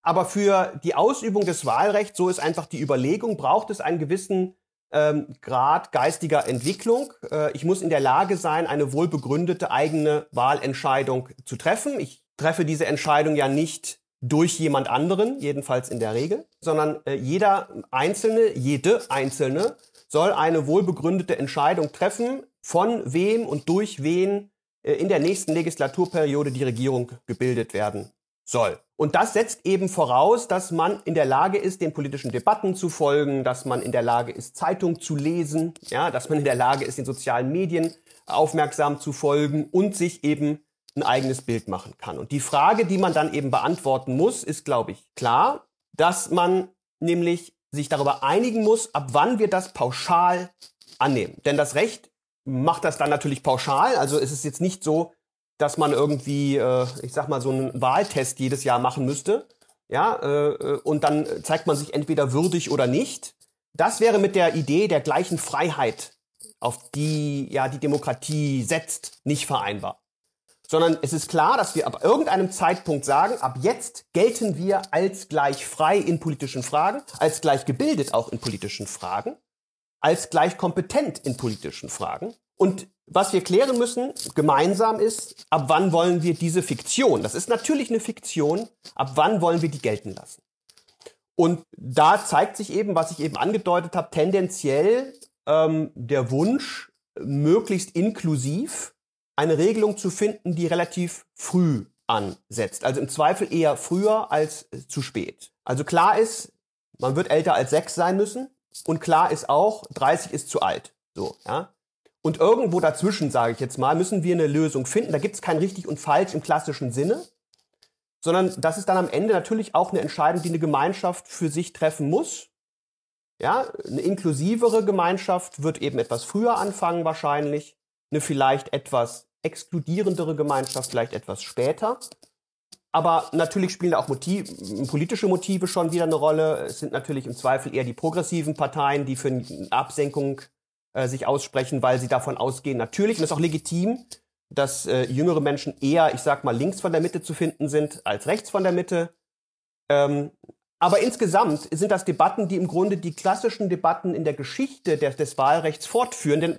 Aber für die Ausübung des Wahlrechts, so ist einfach die Überlegung, braucht es einen gewissen ähm, Grad geistiger Entwicklung. Äh, ich muss in der Lage sein, eine wohlbegründete eigene Wahlentscheidung zu treffen. Ich treffe diese Entscheidung ja nicht durch jemand anderen, jedenfalls in der Regel, sondern äh, jeder Einzelne, jede Einzelne soll eine wohlbegründete Entscheidung treffen, von wem und durch wen äh, in der nächsten Legislaturperiode die Regierung gebildet werden soll. Und das setzt eben voraus, dass man in der Lage ist, den politischen Debatten zu folgen, dass man in der Lage ist, Zeitung zu lesen, ja, dass man in der Lage ist, den sozialen Medien aufmerksam zu folgen und sich eben ein eigenes Bild machen kann. Und die Frage, die man dann eben beantworten muss, ist, glaube ich, klar, dass man nämlich sich darüber einigen muss, ab wann wir das pauschal annehmen. Denn das Recht macht das dann natürlich pauschal. Also es ist jetzt nicht so, dass man irgendwie, äh, ich sag mal, so einen Wahltest jedes Jahr machen müsste. Ja, äh, und dann zeigt man sich entweder würdig oder nicht. Das wäre mit der Idee der gleichen Freiheit, auf die ja die Demokratie setzt, nicht vereinbar. Sondern es ist klar, dass wir ab irgendeinem Zeitpunkt sagen, ab jetzt gelten wir als gleich frei in politischen Fragen, als gleich gebildet auch in politischen Fragen, als gleich kompetent in politischen Fragen. Und was wir klären müssen, gemeinsam ist, ab wann wollen wir diese Fiktion, das ist natürlich eine Fiktion, ab wann wollen wir die gelten lassen? Und da zeigt sich eben, was ich eben angedeutet habe, tendenziell ähm, der Wunsch, möglichst inklusiv eine Regelung zu finden, die relativ früh ansetzt. Also im Zweifel eher früher als zu spät. Also klar ist, man wird älter als sechs sein müssen. Und klar ist auch, 30 ist zu alt. So, ja. Und irgendwo dazwischen, sage ich jetzt mal, müssen wir eine Lösung finden. Da gibt es kein richtig und falsch im klassischen Sinne, sondern das ist dann am Ende natürlich auch eine Entscheidung, die eine Gemeinschaft für sich treffen muss. Ja, eine inklusivere Gemeinschaft wird eben etwas früher anfangen wahrscheinlich, eine vielleicht etwas exkludierendere Gemeinschaft vielleicht etwas später. Aber natürlich spielen da auch Motiv, politische Motive schon wieder eine Rolle. Es sind natürlich im Zweifel eher die progressiven Parteien, die für eine Absenkung äh, sich aussprechen, weil sie davon ausgehen, natürlich, und das ist auch legitim, dass äh, jüngere Menschen eher, ich sag mal, links von der Mitte zu finden sind als rechts von der Mitte. Ähm, aber insgesamt sind das Debatten, die im Grunde die klassischen Debatten in der Geschichte des, des Wahlrechts fortführen, denn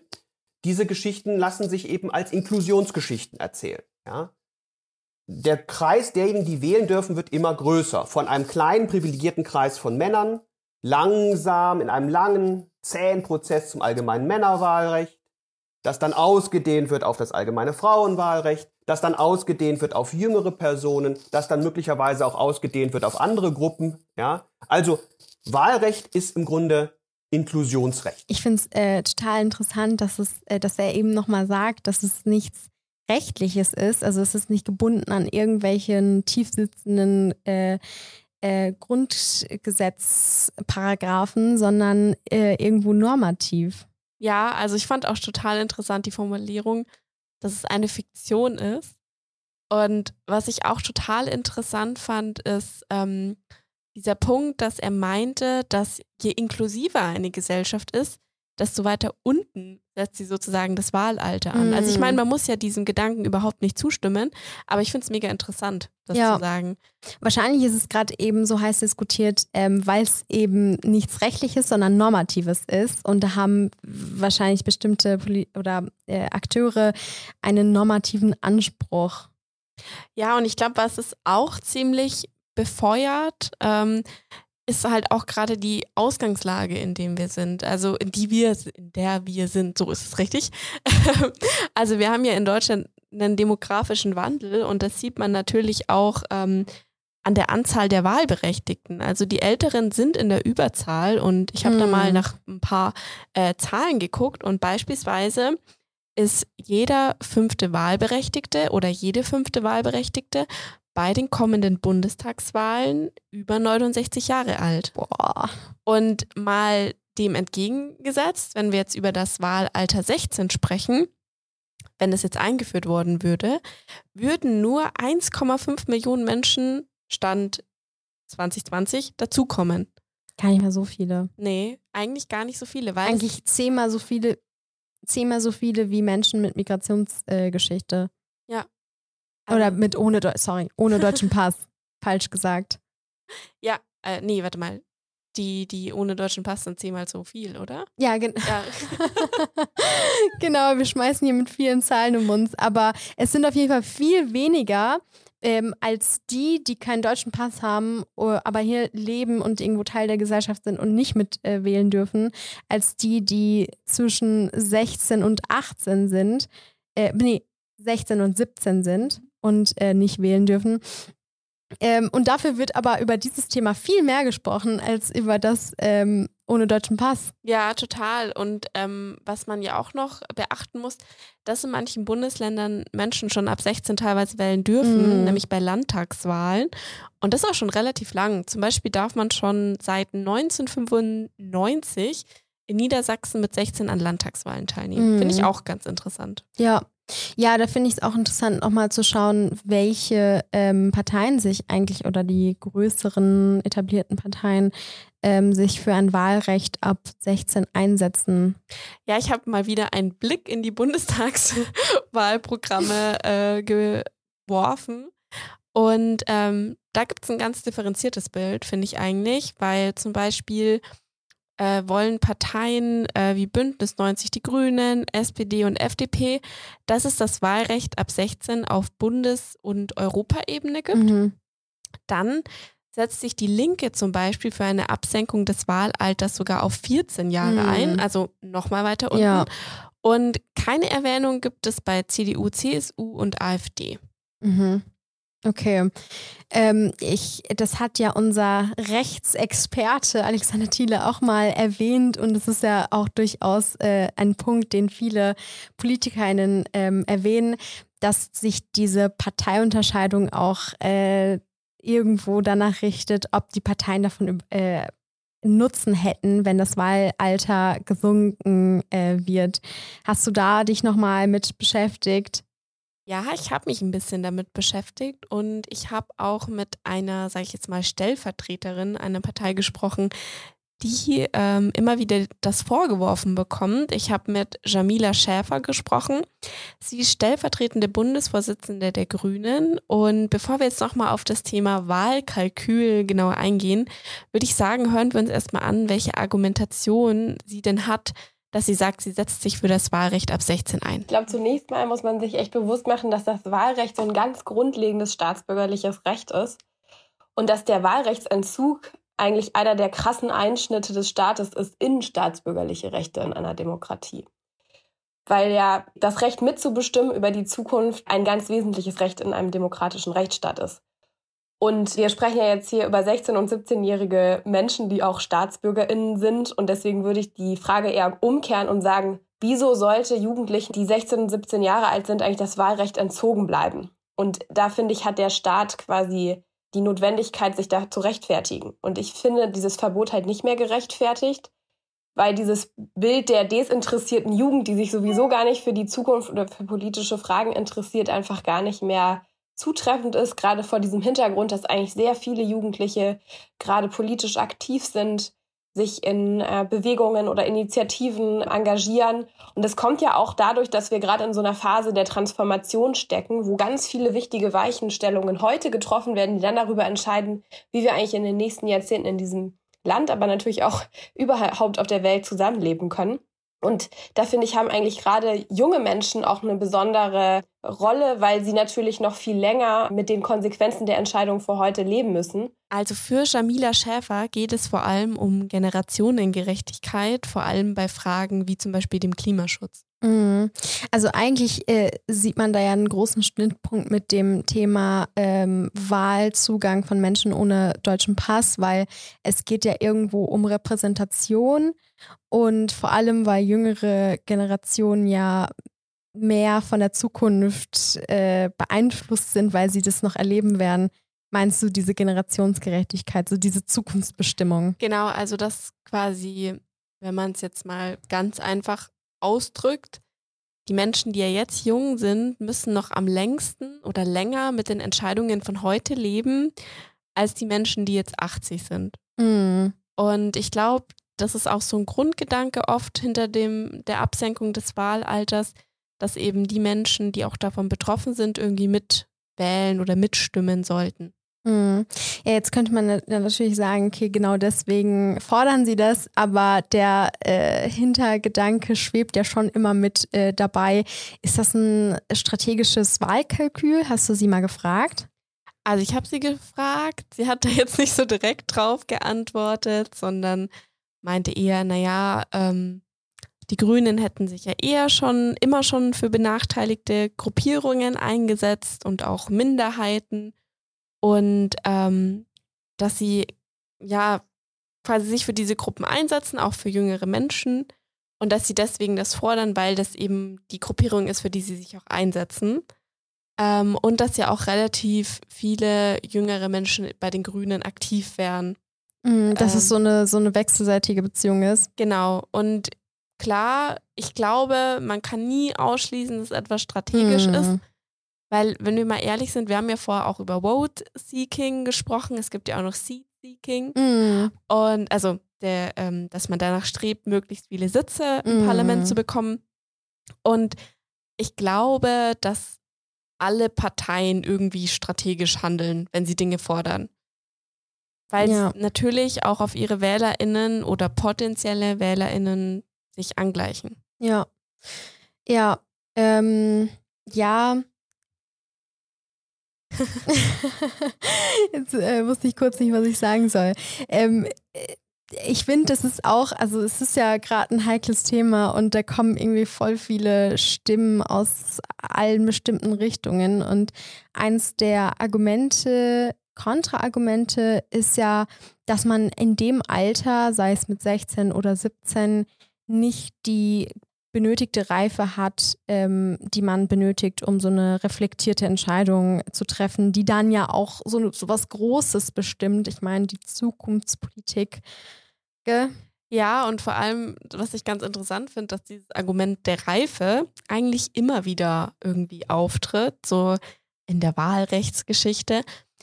diese Geschichten lassen sich eben als Inklusionsgeschichten erzählen. Ja? Der Kreis derjenigen, die wählen dürfen, wird immer größer. Von einem kleinen privilegierten Kreis von Männern, langsam in einem langen, zähen Prozess zum allgemeinen Männerwahlrecht, das dann ausgedehnt wird auf das allgemeine Frauenwahlrecht, das dann ausgedehnt wird auf jüngere Personen, das dann möglicherweise auch ausgedehnt wird auf andere Gruppen. Ja, also Wahlrecht ist im Grunde Inklusionsrecht. Ich finde es äh, total interessant, dass es, äh, dass er eben nochmal sagt, dass es nichts Rechtliches ist. Also es ist nicht gebunden an irgendwelchen tiefsitzenden äh, äh, Grundgesetzparagraphen, sondern äh, irgendwo normativ. Ja, also ich fand auch total interessant die Formulierung, dass es eine Fiktion ist. Und was ich auch total interessant fand, ist ähm, dieser Punkt, dass er meinte, dass je inklusiver eine Gesellschaft ist, desto weiter unten setzt sie sozusagen das Wahlalter an. Mm. Also ich meine, man muss ja diesem Gedanken überhaupt nicht zustimmen, aber ich finde es mega interessant, das ja. zu sagen. Wahrscheinlich ist es gerade eben so heiß diskutiert, ähm, weil es eben nichts Rechtliches, sondern Normatives ist. Und da haben wahrscheinlich bestimmte Poli oder äh, Akteure einen normativen Anspruch. Ja, und ich glaube, was es auch ziemlich befeuert, ähm, ist halt auch gerade die Ausgangslage, in dem wir sind. Also in die wir, in der wir sind, so ist es richtig. also wir haben ja in Deutschland einen demografischen Wandel und das sieht man natürlich auch ähm, an der Anzahl der Wahlberechtigten. Also die Älteren sind in der Überzahl und ich habe mhm. da mal nach ein paar äh, Zahlen geguckt und beispielsweise ist jeder fünfte Wahlberechtigte oder jede fünfte Wahlberechtigte bei den kommenden Bundestagswahlen über 69 Jahre alt. Boah. Und mal dem entgegengesetzt, wenn wir jetzt über das Wahlalter 16 sprechen, wenn es jetzt eingeführt worden würde, würden nur 1,5 Millionen Menschen Stand 2020 dazukommen. Gar nicht mehr so viele. Nee, eigentlich gar nicht so viele. Weil eigentlich zehnmal so viele, zehnmal so viele wie Menschen mit Migrationsgeschichte. Äh, oder mit ohne, sorry, ohne deutschen Pass. Falsch gesagt. Ja, äh, nee, warte mal. Die, die ohne deutschen Pass sind zehnmal so viel, oder? Ja, gen ja. genau. Wir schmeißen hier mit vielen Zahlen um uns. Aber es sind auf jeden Fall viel weniger ähm, als die, die keinen deutschen Pass haben, aber hier leben und irgendwo Teil der Gesellschaft sind und nicht mitwählen äh, dürfen, als die, die zwischen 16 und 18 sind. Äh, nee, 16 und 17 sind und äh, nicht wählen dürfen. Ähm, und dafür wird aber über dieses Thema viel mehr gesprochen als über das ähm, ohne deutschen Pass. Ja, total. Und ähm, was man ja auch noch beachten muss, dass in manchen Bundesländern Menschen schon ab 16 teilweise wählen dürfen, mhm. nämlich bei Landtagswahlen. Und das auch schon relativ lang. Zum Beispiel darf man schon seit 1995 in Niedersachsen mit 16 an Landtagswahlen teilnehmen. Mhm. Finde ich auch ganz interessant. Ja, ja, da finde ich es auch interessant, nochmal zu schauen, welche ähm, Parteien sich eigentlich oder die größeren etablierten Parteien ähm, sich für ein Wahlrecht ab 16 einsetzen. Ja, ich habe mal wieder einen Blick in die Bundestagswahlprogramme äh, geworfen. Und ähm, da gibt es ein ganz differenziertes Bild, finde ich eigentlich, weil zum Beispiel äh, wollen Parteien äh, wie Bündnis 90 Die Grünen, SPD und FDP, dass es das Wahlrecht ab 16 auf Bundes- und Europaebene gibt. Mhm. Dann setzt sich die Linke zum Beispiel für eine Absenkung des Wahlalters sogar auf 14 Jahre Mhm. ein, also nochmal weiter unten. Ja. Und keine Erwähnung gibt es bei CDU, CSU und AfD. Mhm. Okay. Ähm, ich, das hat ja unser Rechtsexperte Alexander Thiele auch mal erwähnt und es ist ja auch durchaus äh, ein Punkt, den viele PolitikerInnen ähm, erwähnen, dass sich diese Parteiunterscheidung auch äh, irgendwo danach richtet, ob die Parteien davon äh, Nutzen hätten, wenn das Wahlalter gesunken äh, wird. Hast du da dich nochmal mit beschäftigt? Ja, ich habe mich ein bisschen damit beschäftigt und ich habe auch mit einer, sage ich jetzt mal, Stellvertreterin einer Partei gesprochen, die ähm, immer wieder das vorgeworfen bekommt. Ich habe mit Jamila Schäfer gesprochen. Sie ist stellvertretende Bundesvorsitzende der Grünen. Und bevor wir jetzt nochmal auf das Thema Wahlkalkül genauer eingehen, würde ich sagen, hören wir uns erstmal an, welche Argumentation sie denn hat, dass sie sagt, sie setzt sich für das Wahlrecht ab 16 ein. Ich glaube, zunächst mal muss man sich echt bewusst machen, dass das Wahlrecht so ein ganz grundlegendes staatsbürgerliches Recht ist und dass der Wahlrechtsentzug eigentlich einer der krassen Einschnitte des Staates ist in staatsbürgerliche Rechte in einer Demokratie. Weil ja das Recht mitzubestimmen über die Zukunft ein ganz wesentliches Recht in einem demokratischen Rechtsstaat ist. Und wir sprechen ja jetzt hier über 16- und 17-jährige Menschen, die auch StaatsbürgerInnen sind. Und deswegen würde ich die Frage eher umkehren und sagen, wieso sollte Jugendlichen, die 16 und 17 Jahre alt sind, eigentlich das Wahlrecht entzogen bleiben? Und da finde ich, hat der Staat quasi die Notwendigkeit, sich da zu rechtfertigen. Und ich finde dieses Verbot halt nicht mehr gerechtfertigt, weil dieses Bild der desinteressierten Jugend, die sich sowieso gar nicht für die Zukunft oder für politische Fragen interessiert, einfach gar nicht mehr zutreffend ist, gerade vor diesem Hintergrund, dass eigentlich sehr viele Jugendliche gerade politisch aktiv sind, sich in äh, Bewegungen oder Initiativen engagieren. Und das kommt ja auch dadurch, dass wir gerade in so einer Phase der Transformation stecken, wo ganz viele wichtige Weichenstellungen heute getroffen werden, die dann darüber entscheiden, wie wir eigentlich in den nächsten Jahrzehnten in diesem Land, aber natürlich auch überhaupt auf der Welt zusammenleben können. Und da finde ich, haben eigentlich gerade junge Menschen auch eine besondere Rolle, weil sie natürlich noch viel länger mit den Konsequenzen der Entscheidung für heute leben müssen. Also für Jamila Schäfer geht es vor allem um Generationengerechtigkeit, vor allem bei Fragen wie zum Beispiel dem Klimaschutz. Mhm. Also eigentlich äh, sieht man da ja einen großen Schnittpunkt mit dem Thema ähm, Wahlzugang von Menschen ohne deutschen Pass, weil es geht ja irgendwo um Repräsentation und vor allem, weil jüngere Generationen ja mehr von der Zukunft äh, beeinflusst sind, weil sie das noch erleben werden. Meinst du diese Generationsgerechtigkeit, so diese Zukunftsbestimmung? Genau, also das quasi, wenn man es jetzt mal ganz einfach ausdrückt, die Menschen, die ja jetzt jung sind, müssen noch am längsten oder länger mit den Entscheidungen von heute leben, als die Menschen, die jetzt 80 sind. Mhm. Und ich glaube, das ist auch so ein Grundgedanke oft hinter dem, der Absenkung des Wahlalters, dass eben die Menschen, die auch davon betroffen sind, irgendwie mitwählen oder mitstimmen sollten. Mhm. Ja, jetzt könnte man natürlich sagen, okay, genau deswegen fordern sie das, aber der äh, Hintergedanke schwebt ja schon immer mit äh, dabei. Ist das ein strategisches Wahlkalkül? Hast du sie mal gefragt? Also ich habe sie gefragt, sie hat da jetzt nicht so direkt drauf geantwortet, sondern meinte eher, naja, ähm, die Grünen hätten sich ja eher schon, immer schon für benachteiligte Gruppierungen eingesetzt und auch Minderheiten und ähm, dass sie ja quasi sich für diese Gruppen einsetzen, auch für jüngere Menschen und dass sie deswegen das fordern, weil das eben die Gruppierung ist, für die sie sich auch einsetzen. Ähm, und dass ja auch relativ viele jüngere Menschen bei den Grünen aktiv wären. Mhm, dass Ähm. es so eine, so eine wechselseitige Beziehung ist. Genau. Und klar, ich glaube, man kann nie ausschließen, dass etwas strategisch Mhm. ist. Weil, wenn wir mal ehrlich sind, wir haben ja vorher auch über Vote-Seeking gesprochen. Es gibt ja auch noch Seat-Seeking. Mhm. Und also, der, ähm, dass man danach strebt, möglichst viele Sitze im Mhm. Parlament zu bekommen. Und ich glaube, dass alle Parteien irgendwie strategisch handeln, wenn sie Dinge fordern. Weil Ja. natürlich auch auf ihre WählerInnen oder potenzielle WählerInnen sich angleichen. Ja. Ja. Ähm, ja. Jetzt äh, wusste ich kurz nicht, was ich sagen soll. Ähm, äh, ich finde, das ist auch, also es ist ja gerade ein heikles Thema und da kommen irgendwie voll viele Stimmen aus allen bestimmten Richtungen. Und eins der Argumente, Kontraargumente ist ja, dass man in dem Alter, sei es mit 16 oder 17, nicht die benötigte Reife hat, ähm, die man benötigt, um so eine reflektierte Entscheidung zu treffen, die dann ja auch so, so was Großes bestimmt. Ich meine, die Zukunftspolitik. Gell? Ja, und vor allem, was ich ganz interessant finde, dass dieses Argument der Reife eigentlich immer wieder irgendwie auftritt, so in der Wahlrechtsgeschichte.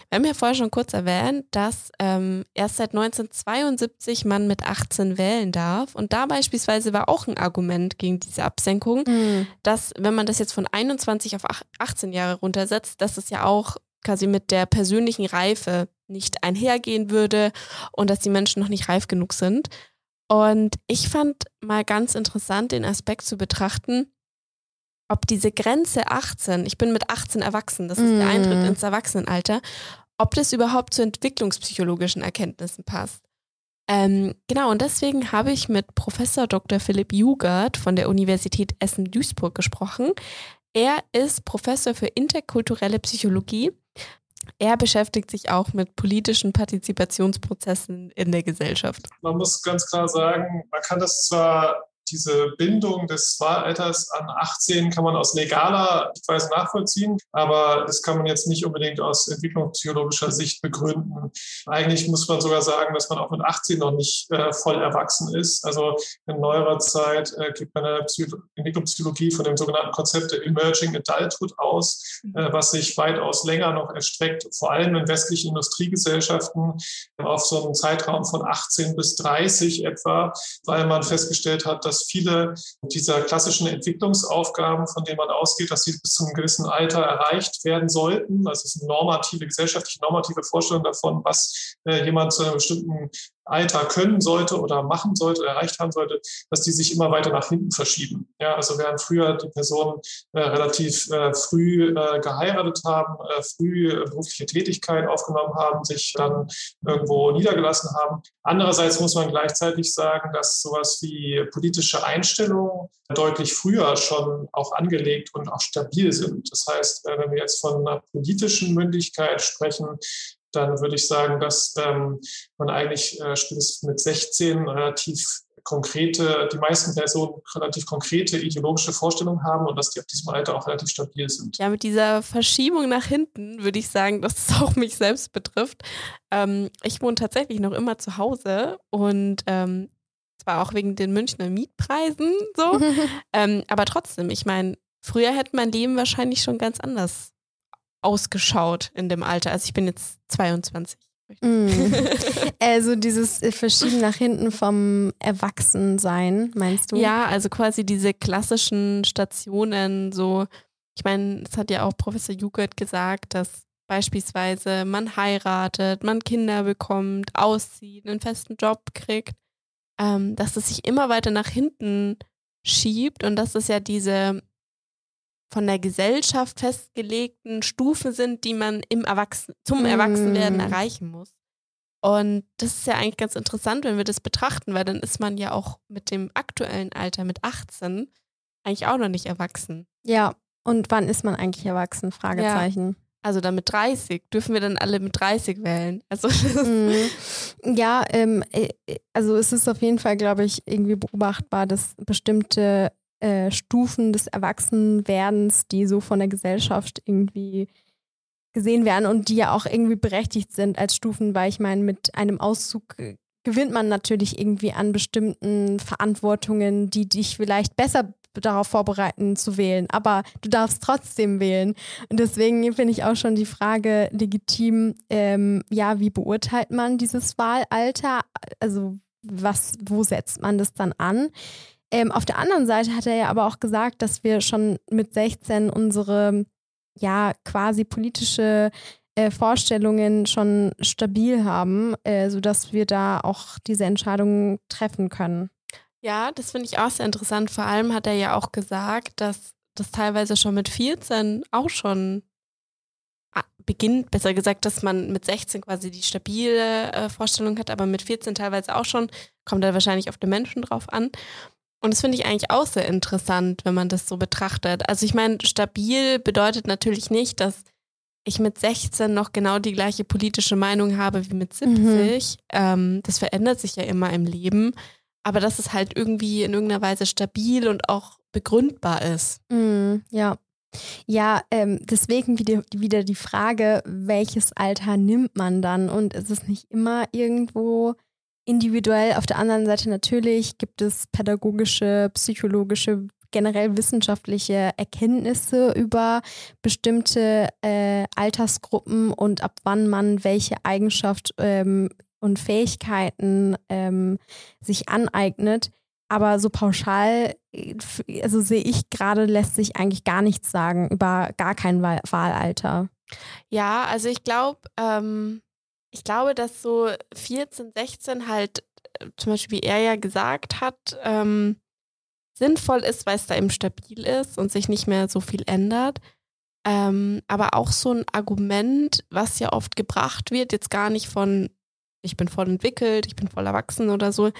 Wir haben ja vorher schon kurz erwähnt, dass ähm, erst seit 1972 man mit 18 wählen darf. Und da beispielsweise war auch ein Argument gegen diese Absenkung, mhm. dass wenn man das jetzt von 21 auf 18 Jahre runtersetzt, dass es ja auch quasi mit der persönlichen Reife nicht einhergehen würde und dass die Menschen noch nicht reif genug sind. Und ich fand mal ganz interessant, den Aspekt zu betrachten, ob diese Grenze 18, ich bin mit 18 erwachsen, das ist mm. der Eintritt ins Erwachsenenalter, ob das überhaupt zu entwicklungspsychologischen Erkenntnissen passt. Ähm, genau, und deswegen habe ich mit Professor Dr. Philipp Jugert von der Universität Essen-Duisburg gesprochen. Er ist Professor für interkulturelle Psychologie. Er beschäftigt sich auch mit politischen Partizipationsprozessen in der Gesellschaft. Man muss ganz klar sagen, man kann das zwar diese Bindung des Wahlalters an 18 kann man aus legaler Weise nachvollziehen, aber das kann man jetzt nicht unbedingt aus entwicklungspsychologischer Sicht begründen. Eigentlich muss man sogar sagen, dass man auch mit 18 noch nicht äh, voll erwachsen ist. Also in neuerer Zeit äh, gibt man eine Psycho Entwicklungspsychologie von dem sogenannten Konzept der Emerging Adulthood aus, äh, was sich weitaus länger noch erstreckt, vor allem in westlichen Industriegesellschaften auf so einen Zeitraum von 18 bis 30 etwa, weil man festgestellt hat, dass dass viele dieser klassischen Entwicklungsaufgaben, von denen man ausgeht, dass sie bis zu einem gewissen Alter erreicht werden sollten, also es ist eine normative, gesellschaftliche normative Vorstellung davon, was äh, jemand zu einer bestimmten Alter können sollte oder machen sollte, erreicht haben sollte, dass die sich immer weiter nach hinten verschieben. Ja, also während früher die Personen äh, relativ äh, früh äh, geheiratet haben, äh, früh berufliche Tätigkeit aufgenommen haben, sich dann irgendwo niedergelassen haben. Andererseits muss man gleichzeitig sagen, dass sowas wie politische Einstellungen deutlich früher schon auch angelegt und auch stabil sind. Das heißt, äh, wenn wir jetzt von einer politischen Mündigkeit sprechen, dann würde ich sagen, dass ähm, man eigentlich äh, spätestens mit 16 relativ konkrete, die meisten Personen relativ konkrete ideologische Vorstellungen haben und dass die auf diesem Alter auch relativ stabil sind. Ja, mit dieser Verschiebung nach hinten würde ich sagen, dass es auch mich selbst betrifft. Ähm, ich wohne tatsächlich noch immer zu Hause und ähm, zwar auch wegen den Münchner Mietpreisen so, ähm, aber trotzdem, ich meine, früher hätte mein Leben wahrscheinlich schon ganz anders ausgeschaut in dem Alter. Also ich bin jetzt 22. Mm. also dieses äh, Verschieben nach hinten vom Erwachsensein, meinst du? Ja, also quasi diese klassischen Stationen, so, ich meine, es hat ja auch Professor Jugert gesagt, dass beispielsweise man heiratet, man Kinder bekommt, auszieht, einen festen Job kriegt, ähm, dass es sich immer weiter nach hinten schiebt und dass es ja diese von der Gesellschaft festgelegten Stufen sind, die man im Erwachsen zum Erwachsenwerden mm. erreichen muss. Und das ist ja eigentlich ganz interessant, wenn wir das betrachten, weil dann ist man ja auch mit dem aktuellen Alter, mit 18, eigentlich auch noch nicht erwachsen. Ja, und wann ist man eigentlich erwachsen? Fragezeichen. Ja. Also dann mit 30. Dürfen wir dann alle mit 30 wählen? Also mhm. Ja, ähm, äh, also es ist auf jeden Fall, glaube ich, irgendwie beobachtbar, dass bestimmte äh, Stufen des Erwachsenwerdens, die so von der Gesellschaft irgendwie gesehen werden und die ja auch irgendwie berechtigt sind als Stufen, weil ich meine, mit einem Auszug gewinnt man natürlich irgendwie an bestimmten Verantwortungen, die dich vielleicht besser darauf vorbereiten zu wählen. Aber du darfst trotzdem wählen. Und deswegen finde ich auch schon die Frage legitim, ähm, ja, wie beurteilt man dieses Wahlalter? Also was, wo setzt man das dann an? Ähm, auf der anderen Seite hat er ja aber auch gesagt, dass wir schon mit 16 unsere ja quasi politische äh, Vorstellungen schon stabil haben, äh, sodass wir da auch diese Entscheidungen treffen können. Ja, das finde ich auch sehr interessant. Vor allem hat er ja auch gesagt, dass das teilweise schon mit 14 auch schon beginnt, besser gesagt, dass man mit 16 quasi die stabile äh, Vorstellung hat, aber mit 14 teilweise auch schon, kommt da wahrscheinlich auf den Menschen drauf an. Und das finde ich eigentlich auch sehr interessant, wenn man das so betrachtet. Also ich meine, stabil bedeutet natürlich nicht, dass ich mit 16 noch genau die gleiche politische Meinung habe wie mit 70. Mhm. Ähm, das verändert sich ja immer im Leben. Aber dass es halt irgendwie in irgendeiner Weise stabil und auch begründbar ist. Mhm, ja. Ja, ähm, deswegen wieder, wieder die Frage, welches Alter nimmt man dann? Und ist es nicht immer irgendwo individuell? Auf der anderen Seite natürlich gibt es pädagogische, psychologische, generell wissenschaftliche Erkenntnisse über bestimmte äh, Altersgruppen und ab wann man welche Eigenschaft ähm, und Fähigkeiten ähm, sich aneignet. Aber so pauschal, äh, also sehe ich gerade, lässt sich eigentlich gar nichts sagen über gar kein Wahlalter. Ja, also ich glaube, ähm, ich glaube, dass so 14, 16 halt, äh, zum Beispiel wie er ja gesagt hat, ähm, sinnvoll ist, weil es da eben stabil ist und sich nicht mehr so viel ändert. Ähm, aber auch so ein Argument, was ja oft gebracht wird, jetzt gar nicht von, ich bin voll entwickelt, ich bin voll erwachsen oder so,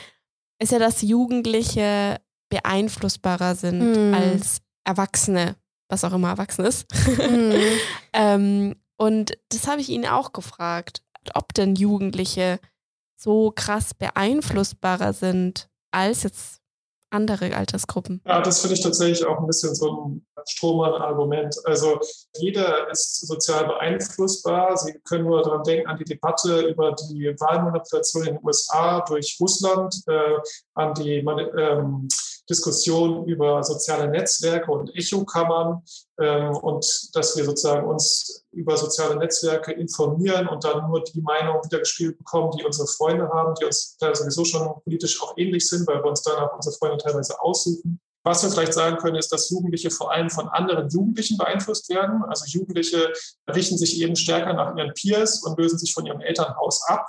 ist ja, dass Jugendliche beeinflussbarer sind mm. als Erwachsene, was auch immer erwachsen ist. Mm. ähm, und das habe ich ihn auch gefragt, ob denn Jugendliche so krass beeinflussbarer sind als jetzt andere Altersgruppen. Ja, das finde ich tatsächlich auch ein bisschen so ein Strohmann-Argument. Also jeder ist sozial beeinflussbar. Sie können nur daran denken, an die Debatte über die Wahlmanipulation in den USA durch Russland, äh, an die ähm, Diskussion über soziale Netzwerke und Echokammern ähm, und dass wir sozusagen uns über soziale Netzwerke informieren und dann nur die Meinung wiedergespielt bekommen, die unsere Freunde haben, die uns da sowieso schon politisch auch ähnlich sind, weil wir uns danach unsere Freunde teilweise aussuchen. Was wir vielleicht sagen können, ist, dass Jugendliche vor allem von anderen Jugendlichen beeinflusst werden. Also Jugendliche richten sich eben stärker nach ihren Peers und lösen sich von ihrem Elternhaus ab.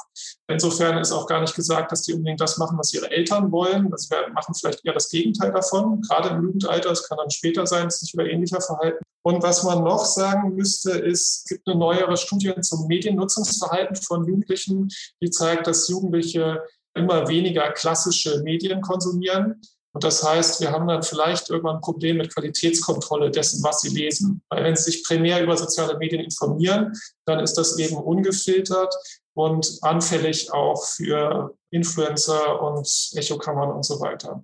Insofern ist auch gar nicht gesagt, dass die unbedingt das machen, was ihre Eltern wollen. Also machen vielleicht eher das Gegenteil davon, gerade im Jugendalter. Es kann dann später sein, dass sich wieder ähnlicher verhalten. Und was man noch sagen müsste, ist, es gibt eine neuere Studie zum Mediennutzungsverhalten von Jugendlichen, die zeigt, dass Jugendliche immer weniger klassische Medien konsumieren. Und das heißt, wir haben dann vielleicht irgendwann ein Problem mit Qualitätskontrolle dessen, was sie lesen. Weil wenn sie sich primär über soziale Medien informieren, dann ist das eben ungefiltert und anfällig auch für Influencer und Echokammern und so weiter.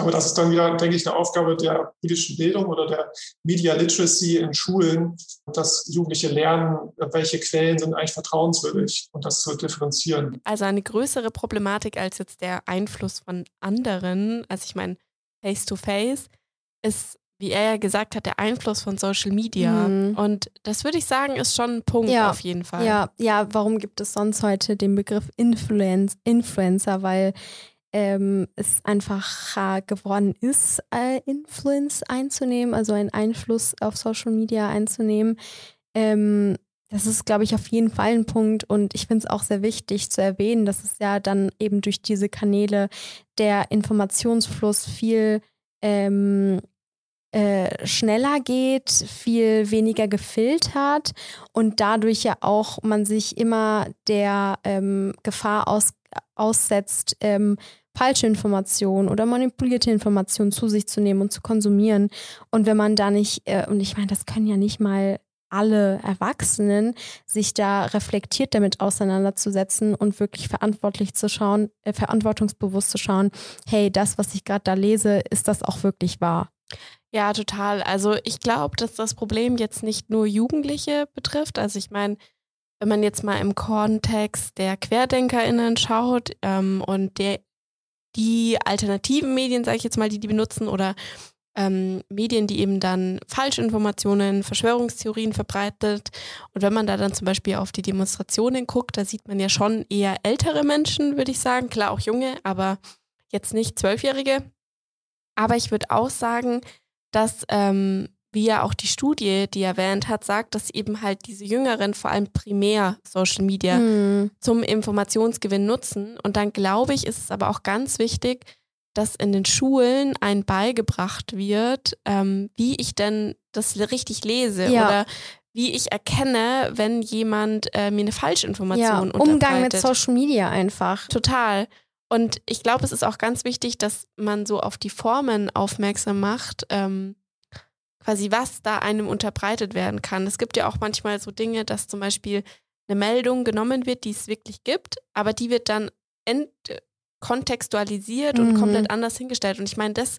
Aber das ist dann wieder, denke ich, eine Aufgabe der politischen Bildung oder der Media Literacy in Schulen, dass Jugendliche lernen, welche Quellen sind eigentlich vertrauenswürdig und das zu differenzieren. Also eine größere Problematik als jetzt der Einfluss von anderen, also ich meine, face-to-face, ist, wie er ja gesagt hat, der Einfluss von Social Media. Mhm. Und das würde ich sagen, ist schon ein Punkt ja, auf jeden Fall. Ja, ja, warum gibt es sonst heute den Begriff Influence, Influencer? Weil ähm, es einfacher geworden ist, äh, Influence einzunehmen, also einen Einfluss auf Social Media einzunehmen. Ähm, das ist, glaube ich, auf jeden Fall ein Punkt und ich finde es auch sehr wichtig zu erwähnen, dass es ja dann eben durch diese Kanäle der Informationsfluss viel ähm, äh, schneller geht, viel weniger gefiltert und dadurch ja auch man sich immer der ähm, Gefahr aus, aussetzt, ähm, falsche Informationen oder manipulierte Informationen zu sich zu nehmen und zu konsumieren. Und wenn man da nicht, äh, und ich meine, das können ja nicht mal alle Erwachsenen, sich da reflektiert damit auseinanderzusetzen und wirklich verantwortlich zu schauen, äh, verantwortungsbewusst zu schauen, hey, das, was ich gerade da lese, ist das auch wirklich wahr? Ja, total. Also ich glaube, dass das Problem jetzt nicht nur Jugendliche betrifft. Also ich meine, wenn man jetzt mal im Kontext der QuerdenkerInnen schaut ähm, und der die alternativen Medien, sage ich jetzt mal, die die benutzen oder ähm, Medien, die eben dann Falschinformationen, Verschwörungstheorien verbreitet. Und wenn man da dann zum Beispiel auf die Demonstrationen guckt, da sieht man ja schon eher ältere Menschen, würde ich sagen. Klar auch junge, aber jetzt nicht Zwölfjährige. Aber ich würde auch sagen, dass ähm, wie ja auch die Studie, die erwähnt hat, sagt, dass eben halt diese Jüngeren vor allem primär Social Media mhm. zum Informationsgewinn nutzen. Und dann glaube ich, ist es aber auch ganz wichtig, dass in den Schulen ein beigebracht wird, ähm, wie ich denn das richtig lese ja. oder wie ich erkenne, wenn jemand äh, mir eine Falschinformation ja, Umgang mit Social Media einfach. Total. Und ich glaube, es ist auch ganz wichtig, dass man so auf die Formen aufmerksam macht, ähm, quasi was da einem unterbreitet werden kann. Es gibt ja auch manchmal so Dinge, dass zum Beispiel eine Meldung genommen wird, die es wirklich gibt, aber die wird dann entkontextualisiert mhm. und komplett anders hingestellt. Und ich meine, das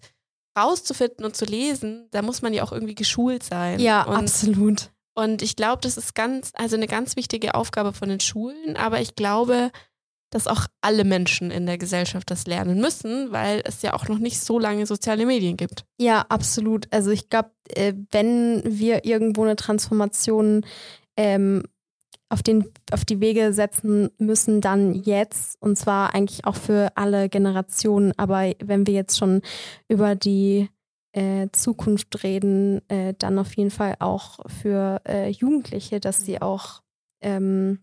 rauszufinden und zu lesen, da muss man ja auch irgendwie geschult sein. Ja, und, absolut. Und ich glaube, das ist ganz, also eine ganz wichtige Aufgabe von den Schulen, aber ich glaube, dass auch alle Menschen in der Gesellschaft das lernen müssen, weil es ja auch noch nicht so lange soziale Medien gibt. Ja, absolut. Also ich glaube, äh, wenn wir irgendwo eine Transformation ähm, auf, den, auf die Wege setzen müssen, dann jetzt. Und zwar eigentlich auch für alle Generationen. Aber wenn wir jetzt schon über die äh, Zukunft reden, äh, dann auf jeden Fall auch für äh, Jugendliche, dass sie auch ähm,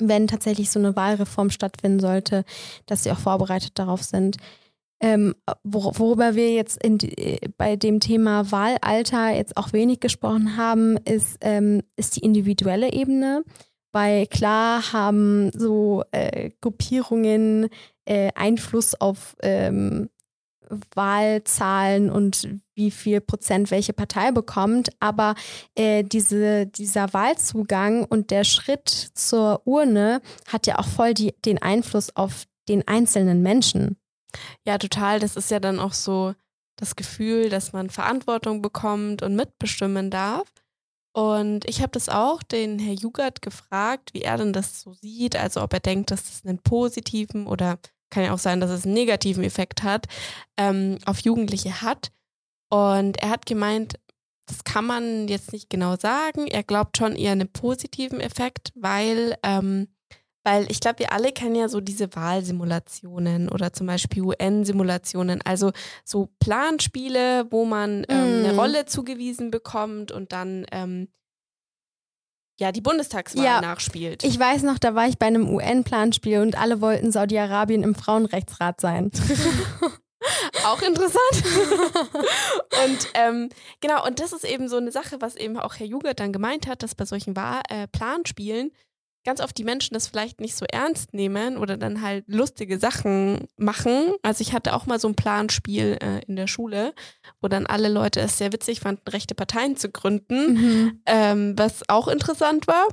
wenn tatsächlich so eine Wahlreform stattfinden sollte, dass sie auch vorbereitet darauf sind. Ähm, wor worüber wir jetzt die, bei dem Thema Wahlalter jetzt auch wenig gesprochen haben, ist, ähm, ist die individuelle Ebene. Weil klar haben so äh, Gruppierungen äh, Einfluss auf ähm, Wahlzahlen und wie viel Prozent welche Partei bekommt, aber äh, diese, dieser Wahlzugang und der Schritt zur Urne hat ja auch voll die, den Einfluss auf den einzelnen Menschen. Ja, total. Das ist ja dann auch so das Gefühl, dass man Verantwortung bekommt und mitbestimmen darf. Und ich habe das auch den Herr Jugert gefragt, wie er denn das so sieht, also ob er denkt, dass das einen positiven oder kann ja auch sein, dass es einen negativen Effekt hat, ähm, auf Jugendliche hat. Und er hat gemeint, das kann man jetzt nicht genau sagen. Er glaubt schon eher einen positiven Effekt, weil, ähm, weil ich glaube, wir alle kennen ja so diese Wahlsimulationen oder zum Beispiel UN-Simulationen, also so Planspiele, wo man ähm, mm. eine Rolle zugewiesen bekommt und dann ähm, ja, die Bundestagswahl ja, nachspielt. Ich weiß noch, da war ich bei einem UN-Planspiel und alle wollten Saudi-Arabien im Frauenrechtsrat sein. auch interessant. und ähm, genau, und das ist eben so eine Sache, was eben auch Herr Jugert dann gemeint hat, dass bei solchen äh, Planspielen ganz oft die Menschen das vielleicht nicht so ernst nehmen oder dann halt lustige Sachen machen. Also ich hatte auch mal so ein Planspiel äh, in der Schule, wo dann alle Leute es sehr witzig fanden, rechte Parteien zu gründen, mhm. ähm, was auch interessant war.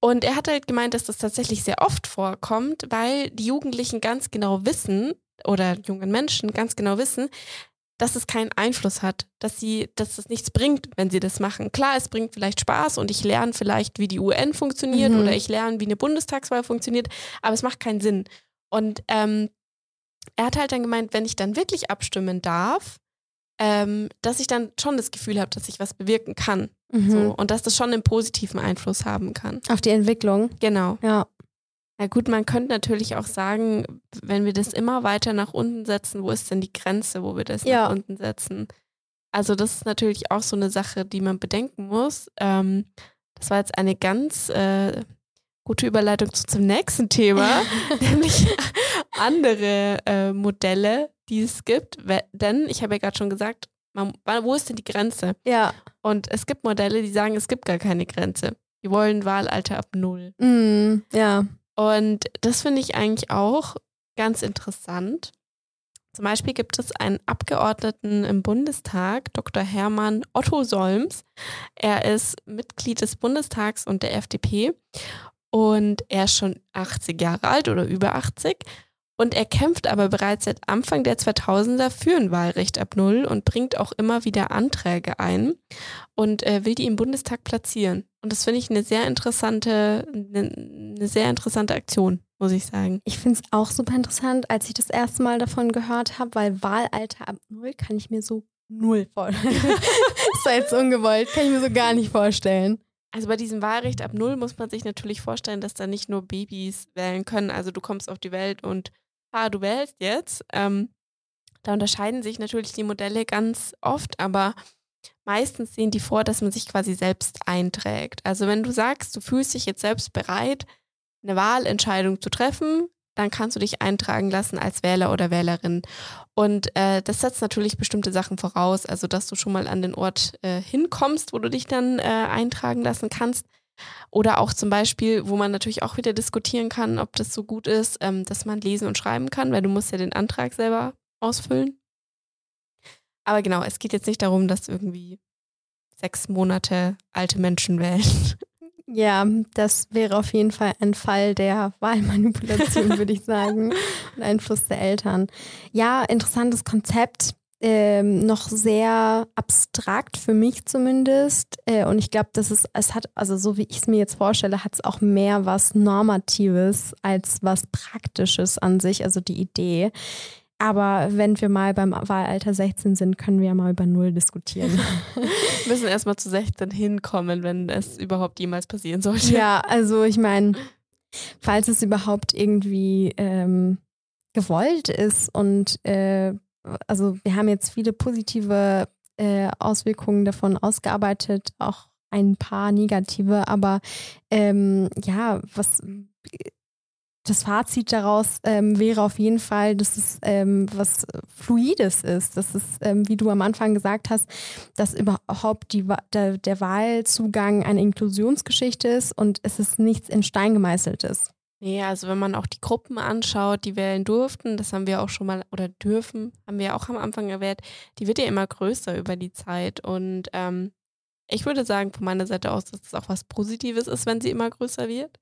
Und er hat halt gemeint, dass das tatsächlich sehr oft vorkommt, weil die Jugendlichen ganz genau wissen, oder jungen Menschen ganz genau wissen, dass es keinen Einfluss hat, dass sie, dass es nichts bringt, wenn sie das machen. Klar, es bringt vielleicht Spaß und ich lerne vielleicht, wie die UN funktioniert mhm. oder ich lerne, wie eine Bundestagswahl funktioniert, aber es macht keinen Sinn. Und ähm, er hat halt dann gemeint, wenn ich dann wirklich abstimmen darf, ähm, dass ich dann schon das Gefühl habe, dass ich was bewirken kann. Mhm. So, und dass das schon einen positiven Einfluss haben kann. Auf die Entwicklung. Genau. Ja. Na gut, man könnte natürlich auch sagen, wenn wir das immer weiter nach unten setzen, wo ist denn die Grenze, wo wir das ja. nach unten setzen? Also das ist natürlich auch so eine Sache, die man bedenken muss. Ähm, das war jetzt eine ganz äh, gute Überleitung zu, zum nächsten Thema, nämlich andere äh, Modelle, die es gibt. Denn ich habe ja gerade schon gesagt, man, wo ist denn die Grenze? Ja. Und es gibt Modelle, die sagen, es gibt gar keine Grenze. Die wollen Wahlalter ab null. Mm, ja. Und das finde ich eigentlich auch ganz interessant. Zum Beispiel gibt es einen Abgeordneten im Bundestag, Dr. Hermann Otto Solms. Er ist Mitglied des Bundestags und der FDP und er ist schon 80 Jahre alt oder über 80 und er kämpft aber bereits seit Anfang der 2000er für ein Wahlrecht ab Null und bringt auch immer wieder Anträge ein und äh, will die im Bundestag platzieren. Und das finde ich eine sehr interessante, eine, eine sehr interessante Aktion, muss ich sagen. Ich finde es auch super interessant, als ich das erste Mal davon gehört habe, weil Wahlalter ab Null kann ich mir so null vorstellen. ist jetzt ungewollt, kann ich mir so gar nicht vorstellen. Also bei diesem Wahlrecht ab Null muss man sich natürlich vorstellen, dass da nicht nur Babys wählen können. Also du kommst auf die Welt und ah, du wählst jetzt. Ähm, da unterscheiden sich natürlich die Modelle ganz oft, aber meistens sehen die vor, dass man sich quasi selbst einträgt. Also wenn du sagst, du fühlst dich jetzt selbst bereit, eine Wahlentscheidung zu treffen, dann kannst du dich eintragen lassen als Wähler oder Wählerin. Und äh, das setzt natürlich bestimmte Sachen voraus, also dass du schon mal an den Ort äh, hinkommst, wo du dich dann äh, eintragen lassen kannst. Oder auch zum Beispiel, wo man natürlich auch wieder diskutieren kann, ob das so gut ist, ähm, dass man lesen und schreiben kann, weil du musst ja den Antrag selber ausfüllen. Aber genau, es geht jetzt nicht darum, dass irgendwie sechs Monate alte Menschen wählen. Ja, das wäre auf jeden Fall ein Fall der Wahlmanipulation, würde ich sagen, und Einfluss der Eltern. Ja, interessantes Konzept. Ähm, noch sehr abstrakt für mich zumindest. Äh, und ich glaube, dass es, es hat, also so wie ich es mir jetzt vorstelle, hat es auch mehr was Normatives als was Praktisches an sich, also die Idee. Aber wenn wir mal beim Wahlalter 16 sind, können wir ja mal über Null diskutieren. wir müssen erstmal zu 16 hinkommen, wenn es überhaupt jemals passieren sollte. Ja, also ich meine, falls es überhaupt irgendwie ähm, gewollt ist und äh, also wir haben jetzt viele positive äh, Auswirkungen davon ausgearbeitet, auch ein paar negative, aber ähm, ja, was das Fazit daraus ähm, wäre auf jeden Fall, dass es ähm, was Fluides ist. Dass es, ähm, wie du am Anfang gesagt hast, dass überhaupt die, der, der Wahlzugang eine Inklusionsgeschichte ist und es ist nichts in Stein gemeißeltes. Nee, also wenn man auch die Gruppen anschaut, die wählen durften, das haben wir auch schon mal, oder dürfen, haben wir auch am Anfang erwähnt, die wird ja immer größer über die Zeit. Und ähm, ich würde sagen von meiner Seite aus, dass es auch was Positives ist, wenn sie immer größer wird.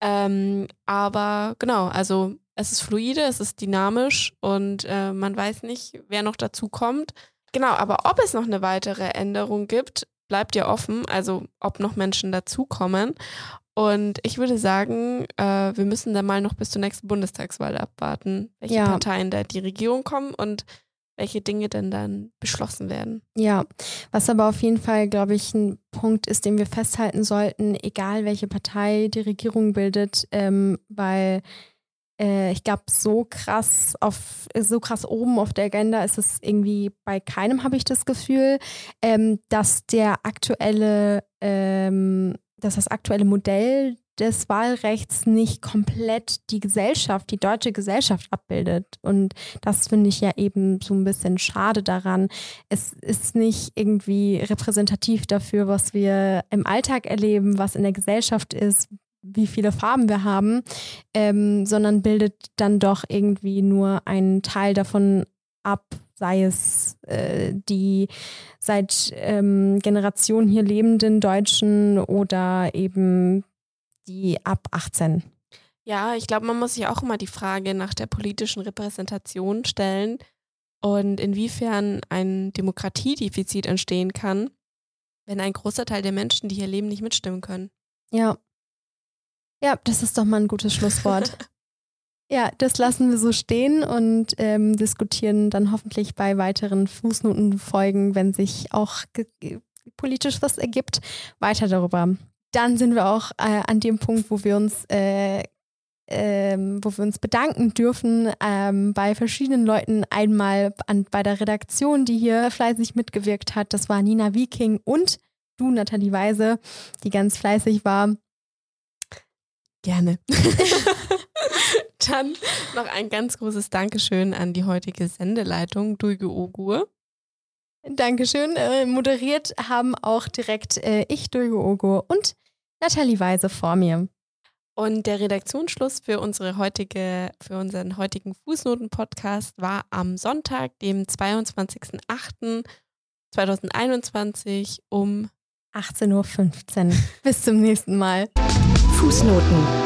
Ähm, aber genau, also es ist fluide, es ist dynamisch und äh, man weiß nicht, wer noch dazu kommt. Genau, aber ob es noch eine weitere Änderung gibt, bleibt ja offen, also ob noch Menschen dazukommen. Und ich würde sagen, äh, wir müssen dann mal noch bis zur nächsten Bundestagswahl abwarten, welche ja. Parteien da die Regierung kommen und welche Dinge denn dann beschlossen werden. Ja, was aber auf jeden Fall, glaube ich, ein Punkt ist, den wir festhalten sollten, egal welche Partei die Regierung bildet, ähm, weil äh, ich glaube, so krass auf, so krass oben auf der Agenda ist es irgendwie bei keinem, habe ich das Gefühl, ähm, dass der aktuelle, ähm, dass das aktuelle Modell des Wahlrechts nicht komplett die Gesellschaft, die deutsche Gesellschaft abbildet. Und das finde ich ja eben so ein bisschen schade daran. Es ist nicht irgendwie repräsentativ dafür, was wir im Alltag erleben, was in der Gesellschaft ist, wie viele Farben wir haben, ähm, sondern bildet dann doch irgendwie nur einen Teil davon ab, sei es äh, die seit ähm, Generationen hier lebenden Deutschen oder eben die ab 18. Ja, ich glaube, man muss sich auch immer die Frage nach der politischen Repräsentation stellen und inwiefern ein Demokratiedefizit entstehen kann, wenn ein großer Teil der Menschen, die hier leben, nicht mitstimmen können. Ja. Ja, das ist doch mal ein gutes Schlusswort. ja, das lassen wir so stehen und ähm, diskutieren dann hoffentlich bei weiteren Fußnotenfolgen, wenn sich auch politisch was ergibt, weiter darüber dann sind wir auch äh, an dem Punkt, wo wir uns äh, ähm, wo wir uns bedanken dürfen ähm, bei verschiedenen Leuten. Einmal an, bei der Redaktion, die hier fleißig mitgewirkt hat. Das war Nina Viking und du, Nathalie Weise, die ganz fleißig war. Gerne. Dann noch ein ganz großes Dankeschön an die heutige Sendeleitung, Duige Ogur. Dankeschön. Äh, moderiert haben auch direkt äh, ich, Duige Ogur und Nathalie Weise vor mir. Und der Redaktionsschluss für unsere heutige, für unseren heutigen Fußnoten-Podcast war am Sonntag, dem 22.08.2021 um 18.15 Uhr. Bis zum nächsten Mal. Fußnoten.